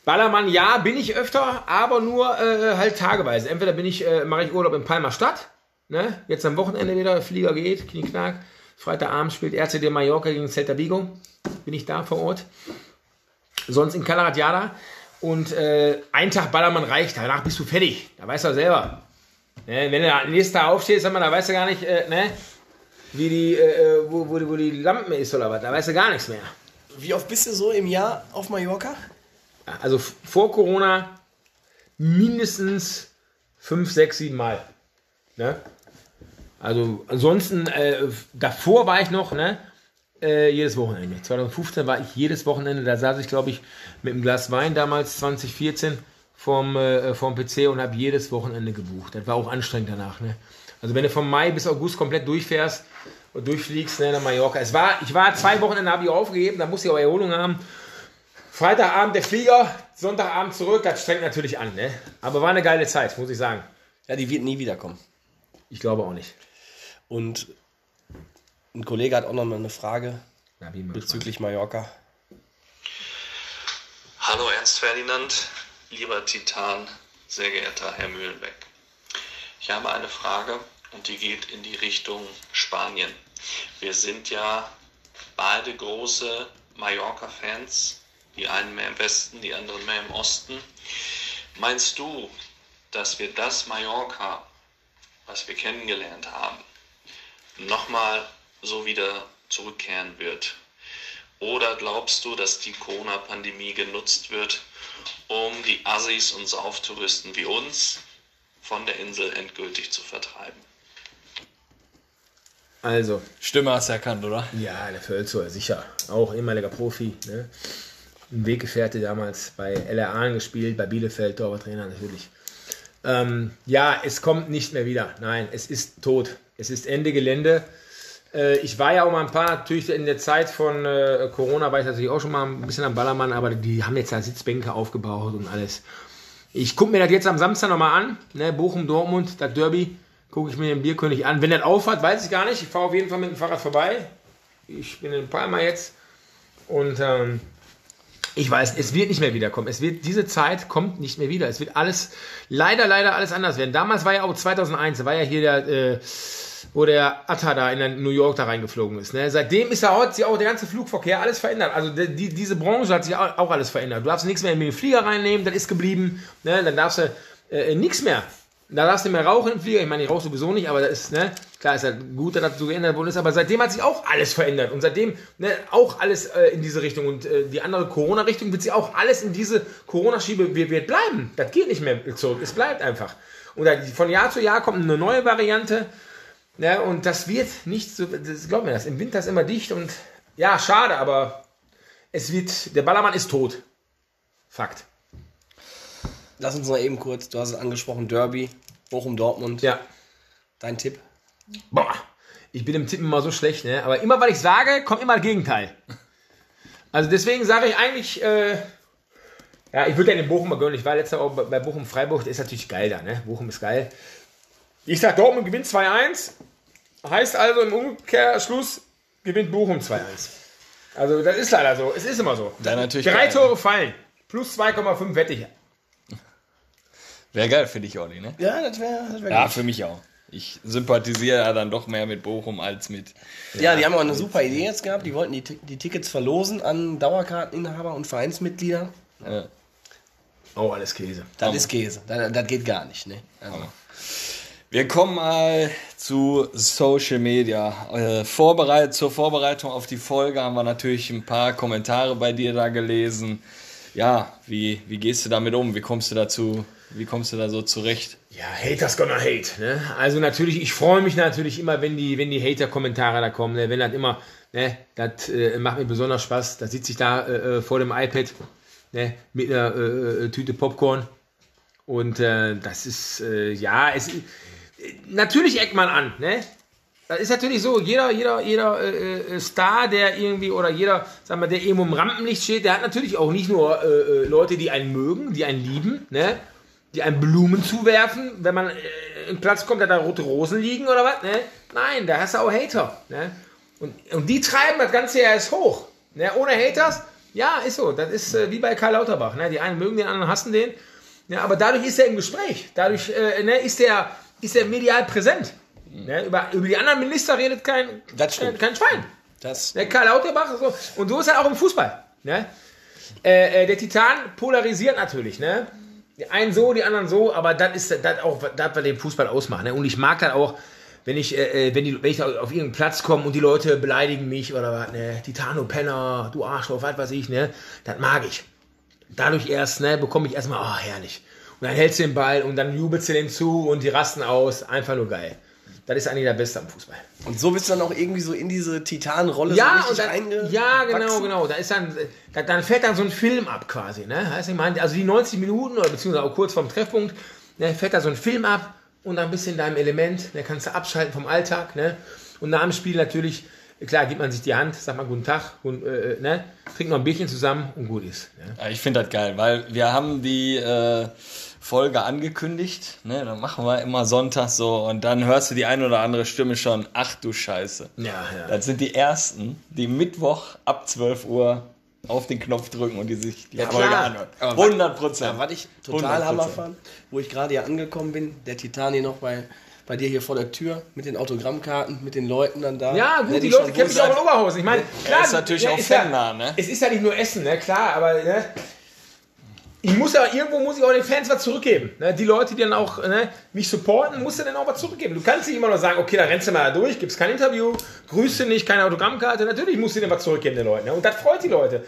Ballermann, ja, bin ich öfter, aber nur äh, halt tageweise. Entweder bin ich, äh, mache ich Urlaub in Palma Stadt, ne? Jetzt am Wochenende wieder, Flieger geht, Knickknack. Freitagabend spielt RCD Mallorca gegen Celta Vigo. Bin ich da vor Ort. Sonst in Calaratiada. Und äh, ein Tag Ballermann reicht, danach bist du fertig. Da weißt du selber. Ne? Wenn du am nächsten Tag aufstehst, sag mal, da weißt du gar nicht, äh, ne? wie die, äh, wo, wo, die- wo die Lampen ist oder was. Da weißt du gar nichts mehr. Wie oft bist du so im Jahr auf Mallorca? Also vor Corona mindestens fünf, sechs, sieben Mal. Ne? Also ansonsten, äh, davor war ich noch, ne? Äh, jedes Wochenende. 2015 war ich jedes Wochenende, da saß ich, glaube ich, mit einem Glas Wein damals, 2014, vom, äh, vom PC und habe jedes Wochenende gebucht. Das war auch anstrengend danach. Ne? Also wenn du vom Mai bis August komplett durchfährst und durchfliegst ne, nach Mallorca. Es war, ich war zwei Wochenende, habe ich aufgegeben, da musste ich auch Erholung haben. Freitagabend der Flieger, Sonntagabend zurück, das strengt natürlich an. Ne? Aber war eine geile Zeit, muss ich sagen. Ja, die wird nie wiederkommen. Ich glaube auch nicht. Und ein Kollege hat auch noch mal eine Frage Na, bezüglich Mallorca. Hallo Ernst Ferdinand, lieber Titan, sehr geehrter Herr Mühlenbeck. Ich habe eine Frage und die geht in die Richtung Spanien. Wir sind ja beide große Mallorca-Fans, die einen mehr im Westen, die anderen mehr im Osten. Meinst du, dass wir das Mallorca, was wir kennengelernt haben, nochmal so wieder zurückkehren wird? Oder glaubst du, dass die Corona-Pandemie genutzt wird, um die Assis und Sauftouristen wie uns von der Insel endgültig zu vertreiben? Also, Stimme hast du erkannt, oder? ja, der Völzer, sicher. Auch ehemaliger Profi. Ne? Ein Weggefährte damals bei LR Aalen gespielt, bei Bielefeld, Torwarttrainer natürlich. Ähm, ja, es kommt nicht mehr wieder. Nein, es ist tot. Es ist Ende Gelände. Äh, ich war ja auch mal ein paar, natürlich in der Zeit von äh, Corona war ich natürlich auch schon mal ein bisschen am Ballermann, aber die haben jetzt da Sitzbänke aufgebaut und alles. Ich gucke mir das jetzt am Samstag nochmal an. Ne? Bochum, Dortmund, das Derby. Gucke ich mir den Bierkönig an. Wenn das aufhat, weiß ich gar nicht. Ich fahre auf jeden Fall mit dem Fahrrad vorbei. Ich bin in Palma jetzt. Und ähm, ich weiß, es wird nicht mehr wiederkommen. Es wird, diese Zeit kommt nicht mehr wieder. Es wird alles, leider, leider alles anders werden. Damals war ja auch 2001, da war ja hier der, äh, wo der Atta da in New York da reingeflogen ist. Ne? Seitdem ist ja heute sich auch der ganze Flugverkehr alles verändert. Also die, die, diese Branche hat sich auch, alles verändert. Du darfst nichts mehr in den Flieger reinnehmen, das ist geblieben. Ne? Dann darfst du äh, nichts mehr. Da darfst du mehr rauchen im Flieger. Ich meine, ich rauche sowieso nicht, aber das ist, ne, klar ist halt gut, dass das so geändert worden ist. Aber seitdem hat sich auch alles verändert. Und seitdem, ne, auch alles äh, in diese Richtung. Und äh, die andere Corona-Richtung wird sie auch alles in diese Corona-Schiebe wird, bleiben. Das geht nicht mehr zurück. Es bleibt einfach. Und von Jahr zu Jahr kommt eine neue Variante. Ne, und das wird nicht so, das, glaub mir das, im Winter ist immer dicht und ja, schade, aber es wird, der Ballermann ist tot. Fakt. Lass uns noch eben kurz, du hast es angesprochen, Derby, Bochum-Dortmund. Ja. Dein Tipp? Boah, ich bin im Tippen immer so schlecht, ne? Aber immer, was ich sage, kommt immer das Gegenteil. Also deswegen sage ich eigentlich, äh, ja, ich würde ja den Bochum mal gönnen. Ich war letzte Woche bei Bochum Freiburg, der ist natürlich geil da, ne? Bochum ist geil. Ich sag, Dortmund gewinnt 2-1. Heißt also im Umkehrschluss gewinnt Bochum 2-1. Also das ist leider so. Es ist immer so. Wäre natürlich Drei geil. Tore fallen. Plus 2,5 wette ich. Wäre geil für dich, Olli, ne? Ja, das wäre das wär Ja, gut. für mich auch. Ich sympathisiere ja dann doch mehr mit Bochum als mit. Ja, die haben auch eine super Idee jetzt gehabt. Die wollten die, die Tickets verlosen an Dauerkarteninhaber und Vereinsmitglieder. Äh, Oh, alles Käse. Das Hammer. ist Käse. Das, das geht gar nicht, ne? Also, Wir kommen mal zu Social Media. Äh, vorbereit, zur Vorbereitung auf die Folge haben wir natürlich ein paar Kommentare bei dir da gelesen. Ja, wie, wie gehst du damit um? Wie kommst du dazu? Wie kommst du da so zurecht? Ja, Haters gonna hate. Ne? Also natürlich, ich freue mich natürlich immer, wenn die, wenn die Hater-Kommentare da kommen. Ne? Wenn das immer, ne, das äh, macht mir besonders Spaß. Da sitze ich da äh, äh, vor dem iPad ne, mit einer äh, äh, Tüte Popcorn. Und äh, das ist, äh, ja, es, äh, natürlich eckt man an. Ne? Das ist natürlich so, jeder, jeder, jeder äh, äh, Star, der irgendwie, oder jeder, sagen wir, der irgendwo im Rampenlicht steht, der hat natürlich auch nicht nur äh, äh, Leute, die einen mögen, die einen lieben, ne? die einem Blumen zuwerfen, wenn man äh, im Platz kommt, da da rote Rosen liegen oder was, ne? Nein, da hast du auch Hater, ne? Und, und die treiben das Ganze ja erst hoch, ne? Ohne Haters, ja, ist so, das ist äh, wie bei Karl Lauterbach, ne? Die einen mögen den, anderen hassen den, ja, aber dadurch ist er im Gespräch, dadurch äh, ne, ist er ist er medial präsent. Ne? Über, über die anderen Minister redet kein, kein, kein Schwein. das, Der Karl Lauterbach, so. und so ist er auch im Fußball. Ne? Äh, äh, der Titan polarisiert natürlich. Ne? Die einen so, die anderen so, aber das ist das auch, das, was den Fußball ausmacht. Ne? Und ich mag das auch, wenn ich, äh, äh, wenn, die, wenn ich auf irgendeinen Platz komme und die Leute beleidigen mich oder was, ne? Titano Penner, du Arschloch, was weiß ich, ne? Das mag ich. Dadurch erst, ne, bekomme ich erstmal, oh, herrlich. Und dann hältst du den Ball und dann jubelst du den zu und die rasten aus. Einfach nur geil. Das ist eigentlich der Beste am Fußball. und so bist du dann auch irgendwie so in diese Titanenrolle Ja, so und richtig dann, ja, genau, genau. Da ist dann, da, dann fällt dann so ein Film ab quasi, ne? Heißt, ich meine, also die 90 Minuten oder beziehungsweise auch kurz vorm Treffpunkt, ne, fällt da so ein Film ab und dann bist du in deinem Element, ne, kannst du abschalten vom Alltag, ne? Und nach dem Spiel natürlich, klar, gibt man sich die Hand, sagt mal guten Tag, und, äh, ne? Trinkt noch ein Bierchen zusammen und gut ist. Ne? Ja, ich finde das geil, weil wir haben die äh, Folge angekündigt. Ne? Dann machen wir immer Sonntag so und dann hörst du die eine oder andere Stimme schon. Ach du Scheiße. Ja, ja. Das sind die ersten, die Mittwoch ab 12 Uhr auf den Knopf drücken und die sich die Ja, Folge klar. anhören. Aber was- 100 Prozent. Ja, was ich total 100%. Hammer fand, wo ich gerade hier angekommen bin, der Titan hier noch bei, bei dir hier vor der Tür mit den Autogrammkarten, mit den Leuten dann da. Ja, Ne, gut, die Leute kennen sich auch in. Oberhausen. Ich meine, klar, ist natürlich auch ja, fannah, ne? Es ist ja nicht nur Essen, ne? Klar, aber ne? Ich muss ja irgendwo muss ich auch den Fans was zurückgeben. Ne? Die Leute, die dann auch ne, mich supporten, musst du dann auch was zurückgeben. Du kannst nicht immer nur sagen, okay, da rennst du mal durch, gibst kein Interview, grüßt du nicht, keine Autogrammkarte. Natürlich musst du dir was zurückgeben den Leuten. Ne? Und das freut die Leute.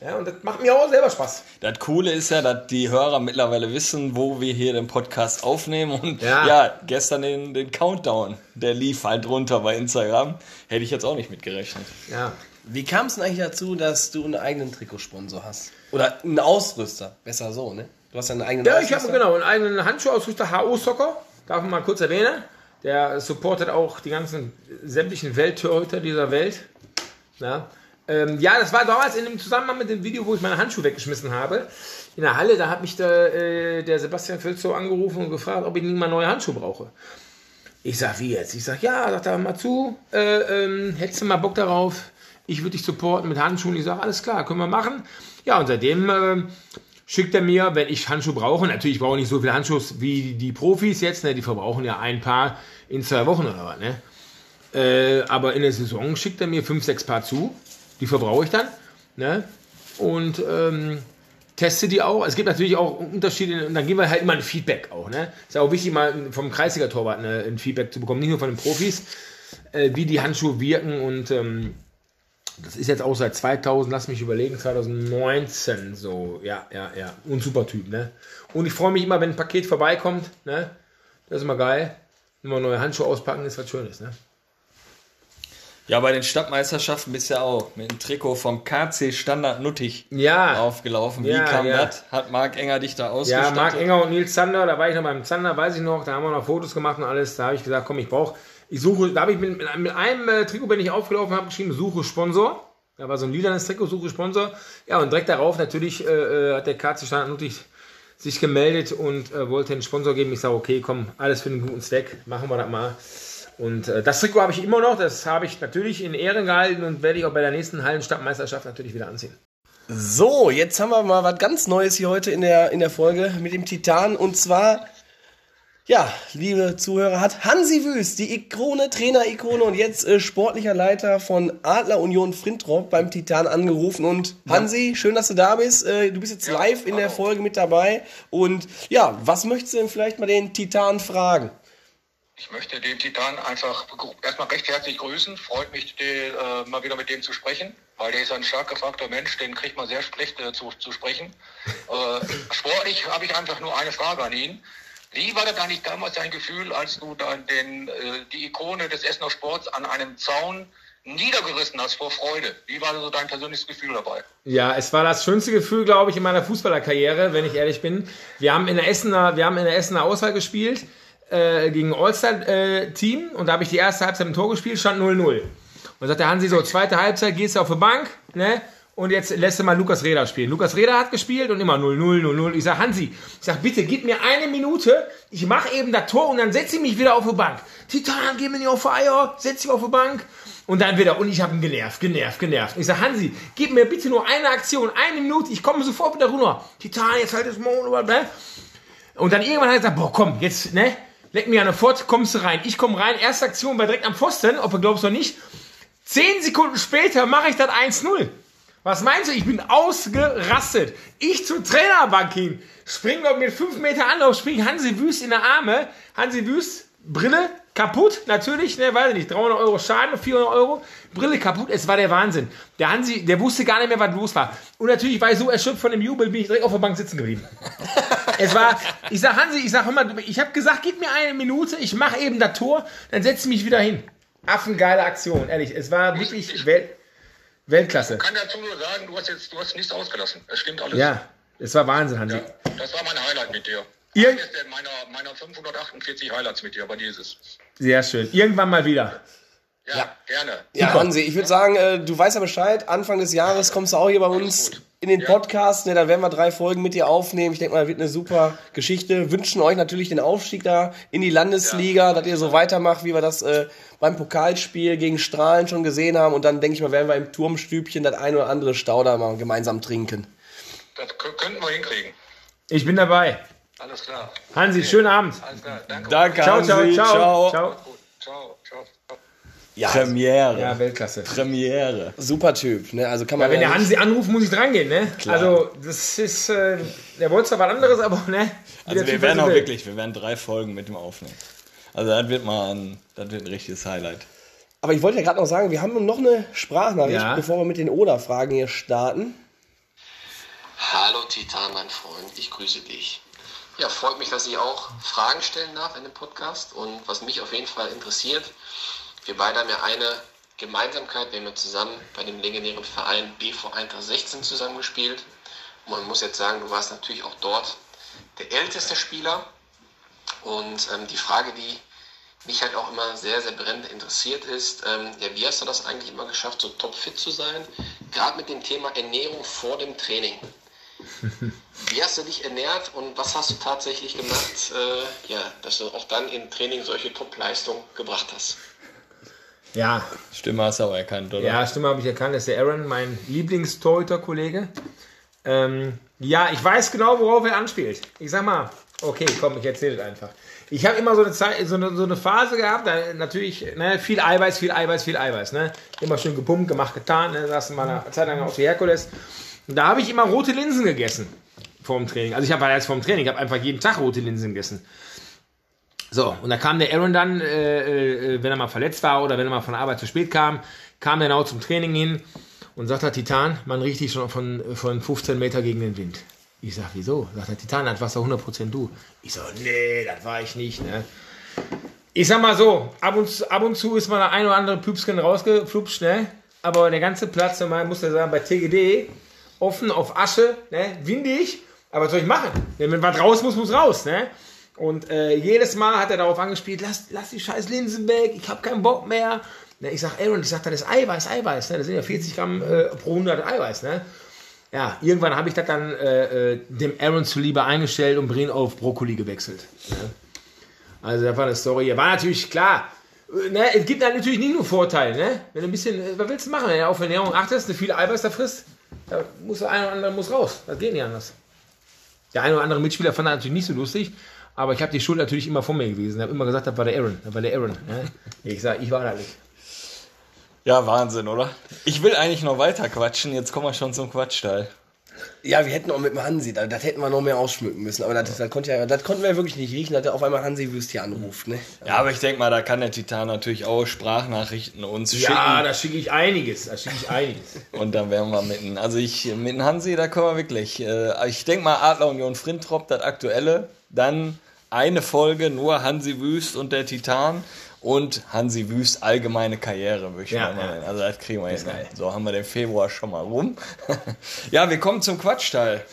Ja, und das macht mir auch selber Spaß. Das Coole ist ja, dass die Hörer mittlerweile wissen, wo wir hier den Podcast aufnehmen. Und Ja. ja, gestern den, den Countdown, der lief halt runter bei Instagram. Hätte ich jetzt auch nicht mitgerechnet. Ja. Wie kam es denn eigentlich dazu, dass du einen eigenen Trikotsponsor hast? Oder einen Ausrüster, besser so, ne? Du hast ja einen eigenen Ja, ich habe genau einen eigenen Handschuhausrüster, HO Soccer, darf man mal kurz erwähnen. Der supportet auch die ganzen sämtlichen Welttorhüter dieser Welt. Ja. Ähm, ja, das war damals in dem Zusammenhang mit dem Video, wo ich meine Handschuhe weggeschmissen habe. In der Halle, da hat mich der, äh, der Sebastian Filzow angerufen und gefragt, ob ich nicht mal neue Handschuhe brauche. Ich sag, wie jetzt? Ich sag, ja, sagt er mal zu, äh, ähm, hättest du mal Bock darauf? Ich würde dich supporten mit Handschuhen. Ich sag, alles klar, können wir machen. Ja, und seitdem ähm, schickt er mir, wenn ich Handschuhe brauche, natürlich brauche ich nicht so viele Handschuhe wie die Profis jetzt, ne? die verbrauchen ja ein Paar in zwei Wochen oder was, ne? Äh, aber in der Saison schickt er mir fünf, sechs Paar zu, die verbrauche ich dann, ne? Und ähm, teste die auch. Es gibt natürlich auch Unterschiede und dann geben wir halt immer ein Feedback auch. Ne? Ist ja auch wichtig, mal vom Kreisliga-Torwart ne, ein Feedback zu bekommen, nicht nur von den Profis, äh, wie die Handschuhe wirken und ähm, das ist jetzt auch seit 2000, lass mich überlegen, 2019 so. Ja, ja, ja. Und super Typ, ne? Und ich freue mich immer, wenn ein Paket vorbeikommt, ne? Das ist immer geil. Immer neue Handschuhe auspacken, ist was Schönes, ne? Ja, bei den Stadtmeisterschaften bist du ja auch mit dem Trikot vom KC Standard Nuttig Ja. aufgelaufen. Wie Ja, kam ja. das? Hat Marc Enger dich da Ja, ausgestattet? Marc Enger und Nils Zander, da war ich noch beim Zander, weiß ich noch, da haben wir noch Fotos gemacht und alles. Da habe ich gesagt, komm, ich brauche, ich suche, da habe ich mit, mit einem- äh, Trikot bin ich aufgelaufen, habe geschrieben, suche Sponsor. Da war so ein lilanes Trikot, suche Sponsor. Ja, und direkt darauf natürlich äh, äh, hat der KC Standard Nuttig sich gemeldet und äh, wollte einen Sponsor geben. Ich sage, okay, komm, alles für einen guten Zweck, machen wir das mal. Und äh, das Trikot habe ich immer noch, das habe ich natürlich in Ehren gehalten und werde ich auch bei der nächsten Hallenstadtmeisterschaft natürlich wieder anziehen. So, jetzt haben wir mal was ganz Neues hier heute in der, in der Folge mit dem Titan. Und zwar, ja, liebe Zuhörer, hat Hansi Wüst, die Ikone, Trainer-Ikone und jetzt äh, sportlicher Leiter von Adler Union Frintrop beim Titan angerufen. Und Hansi, schön, dass du da bist. Äh, du bist jetzt live in der Folge mit dabei. Und ja, was möchtest du denn vielleicht mal den Titan fragen? Ich möchte den Titan einfach erstmal recht herzlich grüßen. Freut mich, die, äh, mal wieder mit dem zu sprechen, weil der ist ein stark gefragter Mensch, den kriegt man sehr schlecht äh, zu, zu sprechen. Äh, sportlich habe ich einfach nur eine Frage an ihn. Wie war das eigentlich damals dein Gefühl, als du dann den, äh, die Ikone des Essener Sports an einem Zaun niedergerissen hast vor Freude? Wie war so dein persönliches Gefühl dabei? Ja, es war das schönste Gefühl, glaube ich, in meiner Fußballerkarriere, wenn ich ehrlich bin. Wir haben in der Essener, wir haben in der Essener Auswahl gespielt äh, gegen All-Star-Team und da habe ich die erste Halbzeit im Tor gespielt, stand 0-0. Und sagt der Hansi so, zweite Halbzeit gehst du auf die Bank, ne? Und jetzt lässt du mal Lukas Reda spielen. Lukas Reda hat gespielt und immer 0-0, 0-0. Ich sag, Hansi, ich sag, bitte gib mir eine Minute, ich mache eben das Tor und dann setze ich mich wieder auf die Bank. Titan, geh mir nicht auf die Eier, setz dich auf die Bank. Und dann wieder, und ich habe ihn genervt, genervt, genervt. Ich sag, Hansi, gib mir bitte nur eine Aktion, eine Minute, ich komme sofort wieder runter. Titan, jetzt halt das Mond, ne? Und dann irgendwann hat er gesagt, boah, komm, jetzt, ne? Leck mir der Fort, kommst du rein. Ich komme rein, erste Aktion war direkt am Pfosten, ob du glaubst oder nicht. Zehn Sekunden später mache ich das 1-0. Was meinst du? Ich bin ausgerastet. Ich zur Trainerbank hin. Spring dort mit 5 Meter Anlauf, spring Hansi Wüst in der Arme. Hansi Wüst, Brille kaputt, natürlich, ne, weiß ich nicht, 300 Euro Schaden, 400 Euro, Brille kaputt, es war der Wahnsinn. Der Hansi, der wusste gar nicht mehr, was los war. Und natürlich war ich so erschöpft von dem Jubel, bin ich direkt auf der Bank sitzen geblieben. Es war, ich sag Hansi, ich sag mal, ich habe gesagt, gib mir eine Minute, ich mache eben das Tor, dann setze ich mich wieder hin. Affengeile Aktion, ehrlich. Es war wirklich Welt, Weltklasse. Ich kann dazu nur sagen, du hast jetzt du hast nichts ausgelassen. Es stimmt alles. Ja, es war Wahnsinn, Hansi. Ja, das war mein Highlight mit dir. Ihr- Eines der meiner, meiner 548 Highlights mit dir, aber dieses. Sehr schön. Irgendwann mal wieder. Ja, gerne. Ja, Super. Hansi, ich würde sagen, äh, du weißt ja Bescheid. Anfang des Jahres kommst du auch hier bei uns in den Ja. Podcast. Ne, da werden wir drei Folgen mit dir aufnehmen. Ich denke mal, das wird eine super Geschichte. Wünschen euch natürlich den Aufstieg da in die Landesliga, dass ihr so weitermacht, wie wir das äh, beim Pokalspiel gegen Strahlen schon gesehen haben. Und dann denke ich mal, werden wir im Turmstübchen das ein oder andere Stauder mal gemeinsam trinken. Das kö- könnten wir hinkriegen. Ich bin dabei. Alles klar. Hansi, schönen Abend. Alles klar. Danke. Danke, Ciao, Hansi. ciao, ciao. Ciao. Ciao, ciao. ciao. Ja, Premiere. Ja, Weltklasse. Premiere. super Typ. Ne? Also kann man Ja, wenn ja der Hansi anruft, muss ich dran gehen, ne? Also, das ist, äh, der wollte zwar was anderes, aber, ne? Wie Also der wir Typ werden auch will. wirklich, wir werden drei Folgen mit ihm aufnehmen. Also das wird mal ein, das wird ein richtiges Highlight. Aber ich wollte ja gerade noch sagen, wir haben noch eine Sprachnachricht, Ja. bevor wir mit den Oder-Fragen hier starten. Hallo Titan, mein Freund, ich grüße dich. Ja, freut mich, dass ich auch Fragen stellen darf in dem Podcast. Und was mich auf jeden Fall interessiert, wir beide haben ja eine Gemeinsamkeit. Wir haben ja zusammen bei dem legendären Verein BV Eintracht 16 zusammengespielt. Und man muss jetzt sagen, du warst natürlich auch dort der älteste Spieler. Und ähm, die Frage, die mich halt auch immer sehr, sehr brennend interessiert ist, ähm, ja, wie hast du das eigentlich immer geschafft, so topfit zu sein? Gerade mit dem Thema Ernährung vor dem Training. Wie hast du dich ernährt und was hast du tatsächlich gemacht, äh, ja, dass du auch dann im Training solche Top-Leistung gebracht hast? Ja, Stimme hast du auch erkannt, oder? Ja, Stimme habe ich erkannt, das ist der Aaron, mein Lieblingstorhüter-Kollege. Ähm, ja, ich weiß genau, worauf er anspielt. Ich sag mal, okay, komm, ich erzähle es einfach. Ich habe immer so eine, Zeit, so, eine, so eine Phase gehabt, da natürlich ne, viel Eiweiß, viel Eiweiß, viel Eiweiß. Ne? Immer schön gepumpt, gemacht, getan. Ne? Saß mal eine Zeit lang auf die Herkules. Und da habe ich immer rote Linsen gegessen. vorm Training. Also ich habe erst vorm Training, ich habe einfach jeden Tag rote Linsen gegessen. So, und da kam der Aaron dann, äh, äh, wenn er mal verletzt war oder wenn er mal von der Arbeit zu spät kam, kam er genau zum Training hin und sagt er, Titan, man riecht dich schon von, von 15 Meter gegen den Wind. Ich sag, wieso? Sagt er, Titan, das warst du 100% du. Ich so, nee, das war ich nicht, ne? Ich sag mal so, ab und, zu- ab und zu ist mal der ein oder andere Püpsken rausgeflupscht, ne? Aber der ganze Platz, man muss ja sagen, bei TGD, offen auf Asche, ne? windig, aber was soll ich machen? Wenn was raus muss, muss raus, ne? Und äh, jedes Mal hat er darauf angespielt, lass, lass die scheiß Linsen weg, ich habe keinen Bock mehr. Ne, ich sag, Aaron, ich sag, das ist Eiweiß, Eiweiß, ne? Das sind ja 40 Gramm äh, pro 100 Eiweiß, ne? Ja, irgendwann habe ich das dann äh, äh, dem Aaron zuliebe eingestellt und Brin auf Brokkoli gewechselt. Ne? Also das war eine Story. War natürlich klar. äh, Ne, es gibt natürlich nicht nur Vorteile. Ne? Wenn du ein bisschen, äh, was willst du machen? Wenn du auf Ernährung achtest, eine viele Eiweiß da frisst, da muss der eine oder andere muss raus. Das geht nicht anders. Der eine oder andere Mitspieler fand das natürlich nicht so lustig, aber ich habe die Schuld natürlich immer vor mir gewesen. Ich habe immer gesagt, das war der Aaron. Das war der Aaron. Ne? Ich sage, ich war da nicht. Ja, Wahnsinn, oder? Ich will eigentlich noch weiter quatschen, jetzt kommen wir schon zum Quatschteil. Ja, wir hätten auch mit dem Hansi, das, das hätten wir noch mehr ausschmücken müssen. Aber das, das, konnte ja, das konnten wir wirklich nicht riechen, dass er auf einmal Hansi Wüst hier anruft. Ne? Ja, aber ich denke mal, da kann der Titan natürlich auch Sprachnachrichten uns schicken. Ja, da schicke ich einiges. Da schicke ich einiges. Und dann wären wir mitten. Also ich mit dem Hansi, da können wir wirklich. Äh, ich denke mal Adler Union Frintrop, das aktuelle. Dann eine Folge nur Hansi Wüst und der Titan. Und Hansi Wüst allgemeine Karriere, würde ich Ja, mal ja. nennen. Also das kriegen wir hin. So haben wir den Februar schon mal rum. ja, wir kommen zum Quatschteil.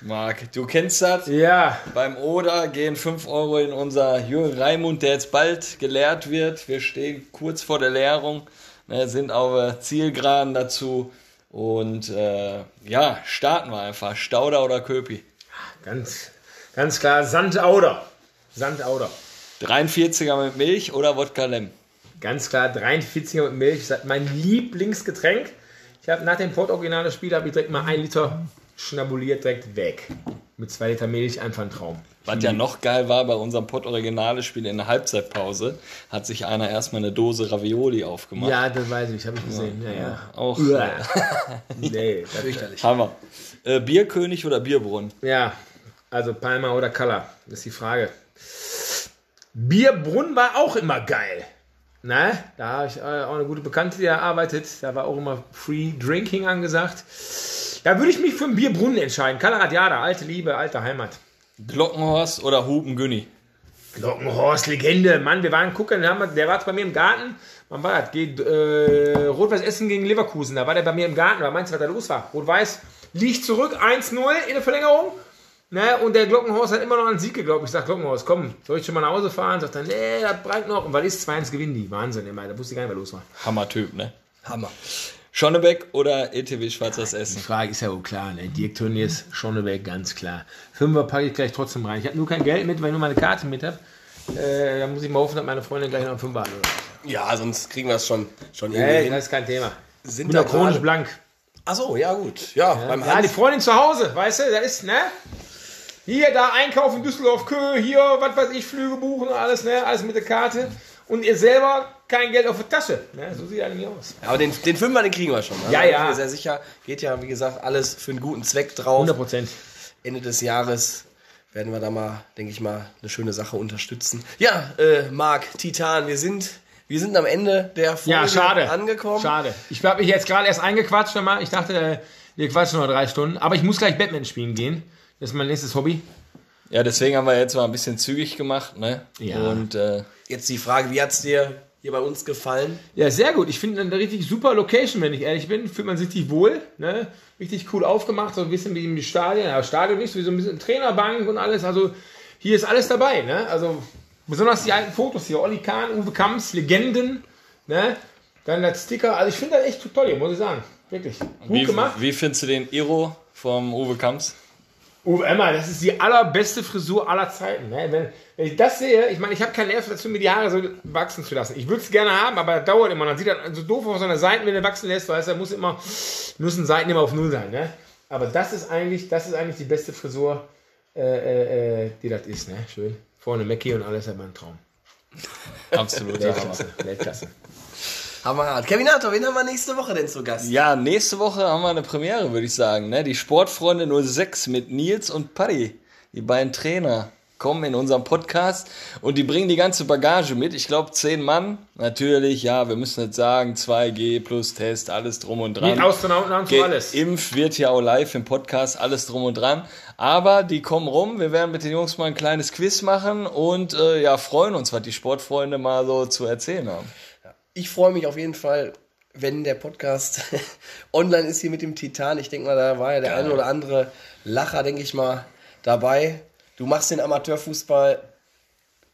Marc, du kennst das. Ja, Beim Oder gehen 5 Euro in unser Jürgen Raimund, der jetzt bald geleert wird. Wir stehen kurz vor der Leerung, ne, sind auf Zielgeraden dazu. Und äh, ja, starten wir einfach. Stauder oder Köpi? ganz, ganz klar Sandauder. Sandauder. 43er mit Milch oder Wodka Lem? Ganz klar 43er mit Milch. Das ist mein Lieblingsgetränk. Ich habe nach dem Port-Original des Spiels habe ich direkt mal ein Liter schnabuliert direkt weg. Mit zwei Liter Milch, einfach ein Traum. Was ja noch geil war, bei unserem Pott-Originale-Spiel in der Halbzeitpause hat sich einer erstmal eine Dose Ravioli aufgemacht. Ja, das weiß ich, habe ich gesehen. Ja, ja. Auch Uah. äh, Nee, das, Fürchterlich. Hammer. Äh, Bierkönig oder Bierbrunnen? ja, also Palma oder Color, das ist die Frage. Bierbrunn war auch immer geil. Ne? Da habe ich äh, auch eine gute Bekannte, die da arbeitet. Da war auch immer Free Drinking angesagt. Da würde ich mich für einen Bierbrunnen entscheiden. Kalaradiada, alte Liebe, alte Heimat. Glockenhorst oder Hupen Günni? Glockenhorst, Legende. Mann, wir waren gucken, der, war bei mir im Garten. Wann war das? Geht, äh, Rot-Weiß Essen gegen Leverkusen. Da war der bei mir im Garten. Da meinst du, was da los war? Rot-Weiß liegt zurück, 1-0 in der Verlängerung. Ne? Und der Glockenhorst hat immer noch einen Sieg geglaubt. Ich sag, Glockenhorst, komm, soll ich schon mal nach Hause fahren? Sagt er, nee, das brennt noch. Und weil ist 2-1 gewinnen die. Wahnsinn, immer. Da wusste ich gar nicht, was los war. Hammer-Typ, ne? Hammer. Schonnebeck oder ETW Schwarzes Essen? Die Frage ist ja wohl klar, ne? Dirk Tönnies, Schonneberg, ganz klar. Fünfer packe ich gleich trotzdem rein. Ich habe nur kein Geld mit, weil ich nur meine Karte mit habe. Äh, da muss ich mal hoffen, dass meine Freundin gleich noch einen Fünfer hat. Oder? Ja, sonst kriegen wir es schon, schon irgendwie Hey, hin. das ist kein Thema. Sind bin da chronisch blank. Achso, ja gut. Ja, beim Ja, die. Freundin zu Hause, weißt du, da ist, ne? Hier, da einkaufen, Düsseldorf, Kö, hier, was weiß ich, Flüge buchen, alles, ne? Alles mit der Karte. Und ihr selber kein Geld auf der Tasche. Ne? So sieht nicht aus. Aber den, den Fünfer, den kriegen wir schon. ne? Ja, Da bin ja. Ich mir sehr sicher. Geht ja, wie gesagt, alles für einen guten Zweck drauf. 100 Prozent. Ende des Jahres werden wir da mal, denke ich mal, eine schöne Sache unterstützen. Ja, äh, Marc, Titan, wir sind, wir sind am Ende der Folge Ja, schade. angekommen. Schade. Ich habe mich jetzt gerade erst eingequatscht. Ich dachte, äh, wir quatschen noch drei Stunden. Aber ich muss gleich Batman spielen gehen. Das ist mein nächstes Hobby. Ja, deswegen haben wir jetzt mal ein bisschen zügig gemacht, ne? Ja. Und äh, Jetzt die Frage, wie hat's dir hier bei uns gefallen? Ja, sehr gut. Ich finde eine richtig super Location, wenn ich ehrlich bin. Fühlt man sich richtig wohl. Ne? Richtig cool aufgemacht, so ein bisschen wie im Stadion. Ja, Stadion nicht, so wie so ein bisschen Trainerbank und alles. Also hier ist alles dabei. Ne? Also besonders die alten Fotos hier. Olli Kahn, Uwe Kamps, Legenden. Ne? Dann das Sticker. Also ich finde das echt toll hier, muss ich sagen. Wirklich. Gut wie, gemacht. wie findest du den Iro vom Uwe Kamps? Uwe Emma, das ist die allerbeste Frisur aller Zeiten. Ne? Wenn, wenn ich das sehe, ich meine, ich habe keinen Nerv dazu, mir die Haare so wachsen zu lassen. Ich würde es gerne haben, aber das dauert immer. Dann sieht das so doof aus an der Seite, wenn er wachsen lässt, weil es muss immer, müssen Seiten immer auf Null sein. Ne? Aber das ist eigentlich, das ist eigentlich die beste Frisur, äh, äh, äh, die das ist. Ne? Schön. Vorne Mackie und alles, aber ein Traum. Absolut. Weltklasse. Weltklasse. Hammerhart. Kevinator, wen haben wir nächste Woche denn zu Gast? Ja, nächste Woche haben wir eine Premiere, würde ich sagen. Ne? Die Sportfreunde 06 mit Nils und Paddy, die beiden Trainer, kommen in unserem Podcast und die bringen die ganze Bagage mit. Ich glaube, zehn Mann. Natürlich, ja, wir müssen jetzt sagen, 2G plus Test, alles drum und dran. Mit Astronauten haben zu alles. Impf wird ja auch live im Podcast, alles drum und dran. Aber die kommen rum. Wir werden mit den Jungs mal ein kleines Quiz machen und äh, ja, freuen uns, was die Sportfreunde mal so zu erzählen haben. Ich freue mich auf jeden Fall, wenn der Podcast online ist hier mit dem Titan. Ich denke mal, da war ja der eine oder andere Lacher, denke ich mal, dabei. Du machst den Amateurfußball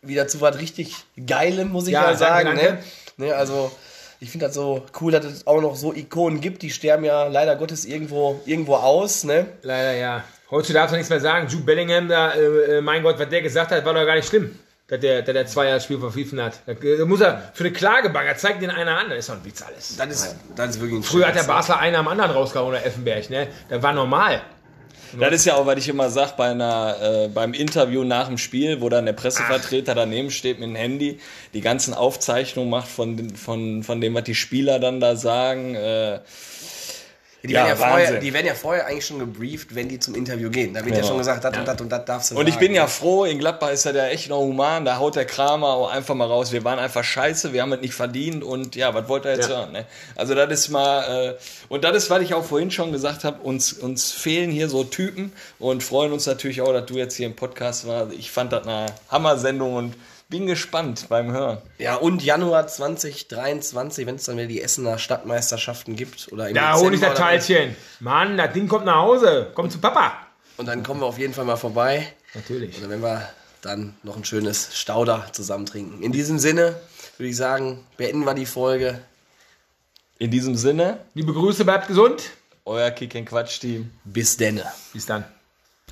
wieder zu was richtig Geilem, muss ich Ja, mal sagen. danke, danke. Ne? Ne, also, ich finde das so cool, dass es auch noch so Ikonen gibt. Die sterben ja leider Gottes irgendwo, irgendwo aus. Ne? Leider ja. Heute darfst du nichts mehr sagen. Jude Bellingham, da, äh, äh, mein Gott, was der gesagt hat, war doch gar nicht schlimm. Dass der, dass der zwei Jahre Spiel verpfiffen hat. Da, muss er für eine Klage bangen. Zeigt den einer an. Das ist doch ein Witz alles. Das ist, das ist wirklich ein Früher hat der. Basler einen am anderen rausgehauen, der Effenberg, ne? Das war normal. Das ist ja auch, was ich immer sage bei einer, äh, beim Interview nach dem Spiel, wo dann der Pressevertreter daneben steht mit dem Handy, die ganzen Aufzeichnungen macht von, von, von dem, was die Spieler dann da sagen. Äh, Die, Ja, werden ja vorher, die werden ja vorher eigentlich schon gebrieft, wenn die zum Interview gehen. Da wird ja, Genau. schon gesagt, das und das und das darfst du Und ich sagen. bin ja froh, in Gladbach ist er ja echt noch human, da haut der Kramer auch einfach mal raus. Wir waren einfach scheiße, wir haben es nicht verdient und ja, was wollte er jetzt Ja. hören? Ne? Also das ist mal, äh, und das ist, was ich auch vorhin schon gesagt habe, uns, uns fehlen hier so Typen und freuen uns natürlich auch, dass du jetzt hier im Podcast warst. Ich fand das eine Hammer-Sendung und bin gespannt beim Hören. Ja, und Januar 2023, wenn es dann wieder die Essener Stadtmeisterschaften gibt. Oder im Da hol ich das Teilchen. Mann, das Ding kommt nach Hause. Kommt zu Papa. Und dann kommen wir auf jeden Fall mal vorbei. Natürlich. Oder wenn wir dann noch ein schönes Stauder zusammen trinken. In diesem Sinne würde ich sagen, beenden wir die Folge. In diesem Sinne, Liebe Grüße, bleibt gesund. euer Kick-and-Quatsch-Team. Bis denne. Bis dann.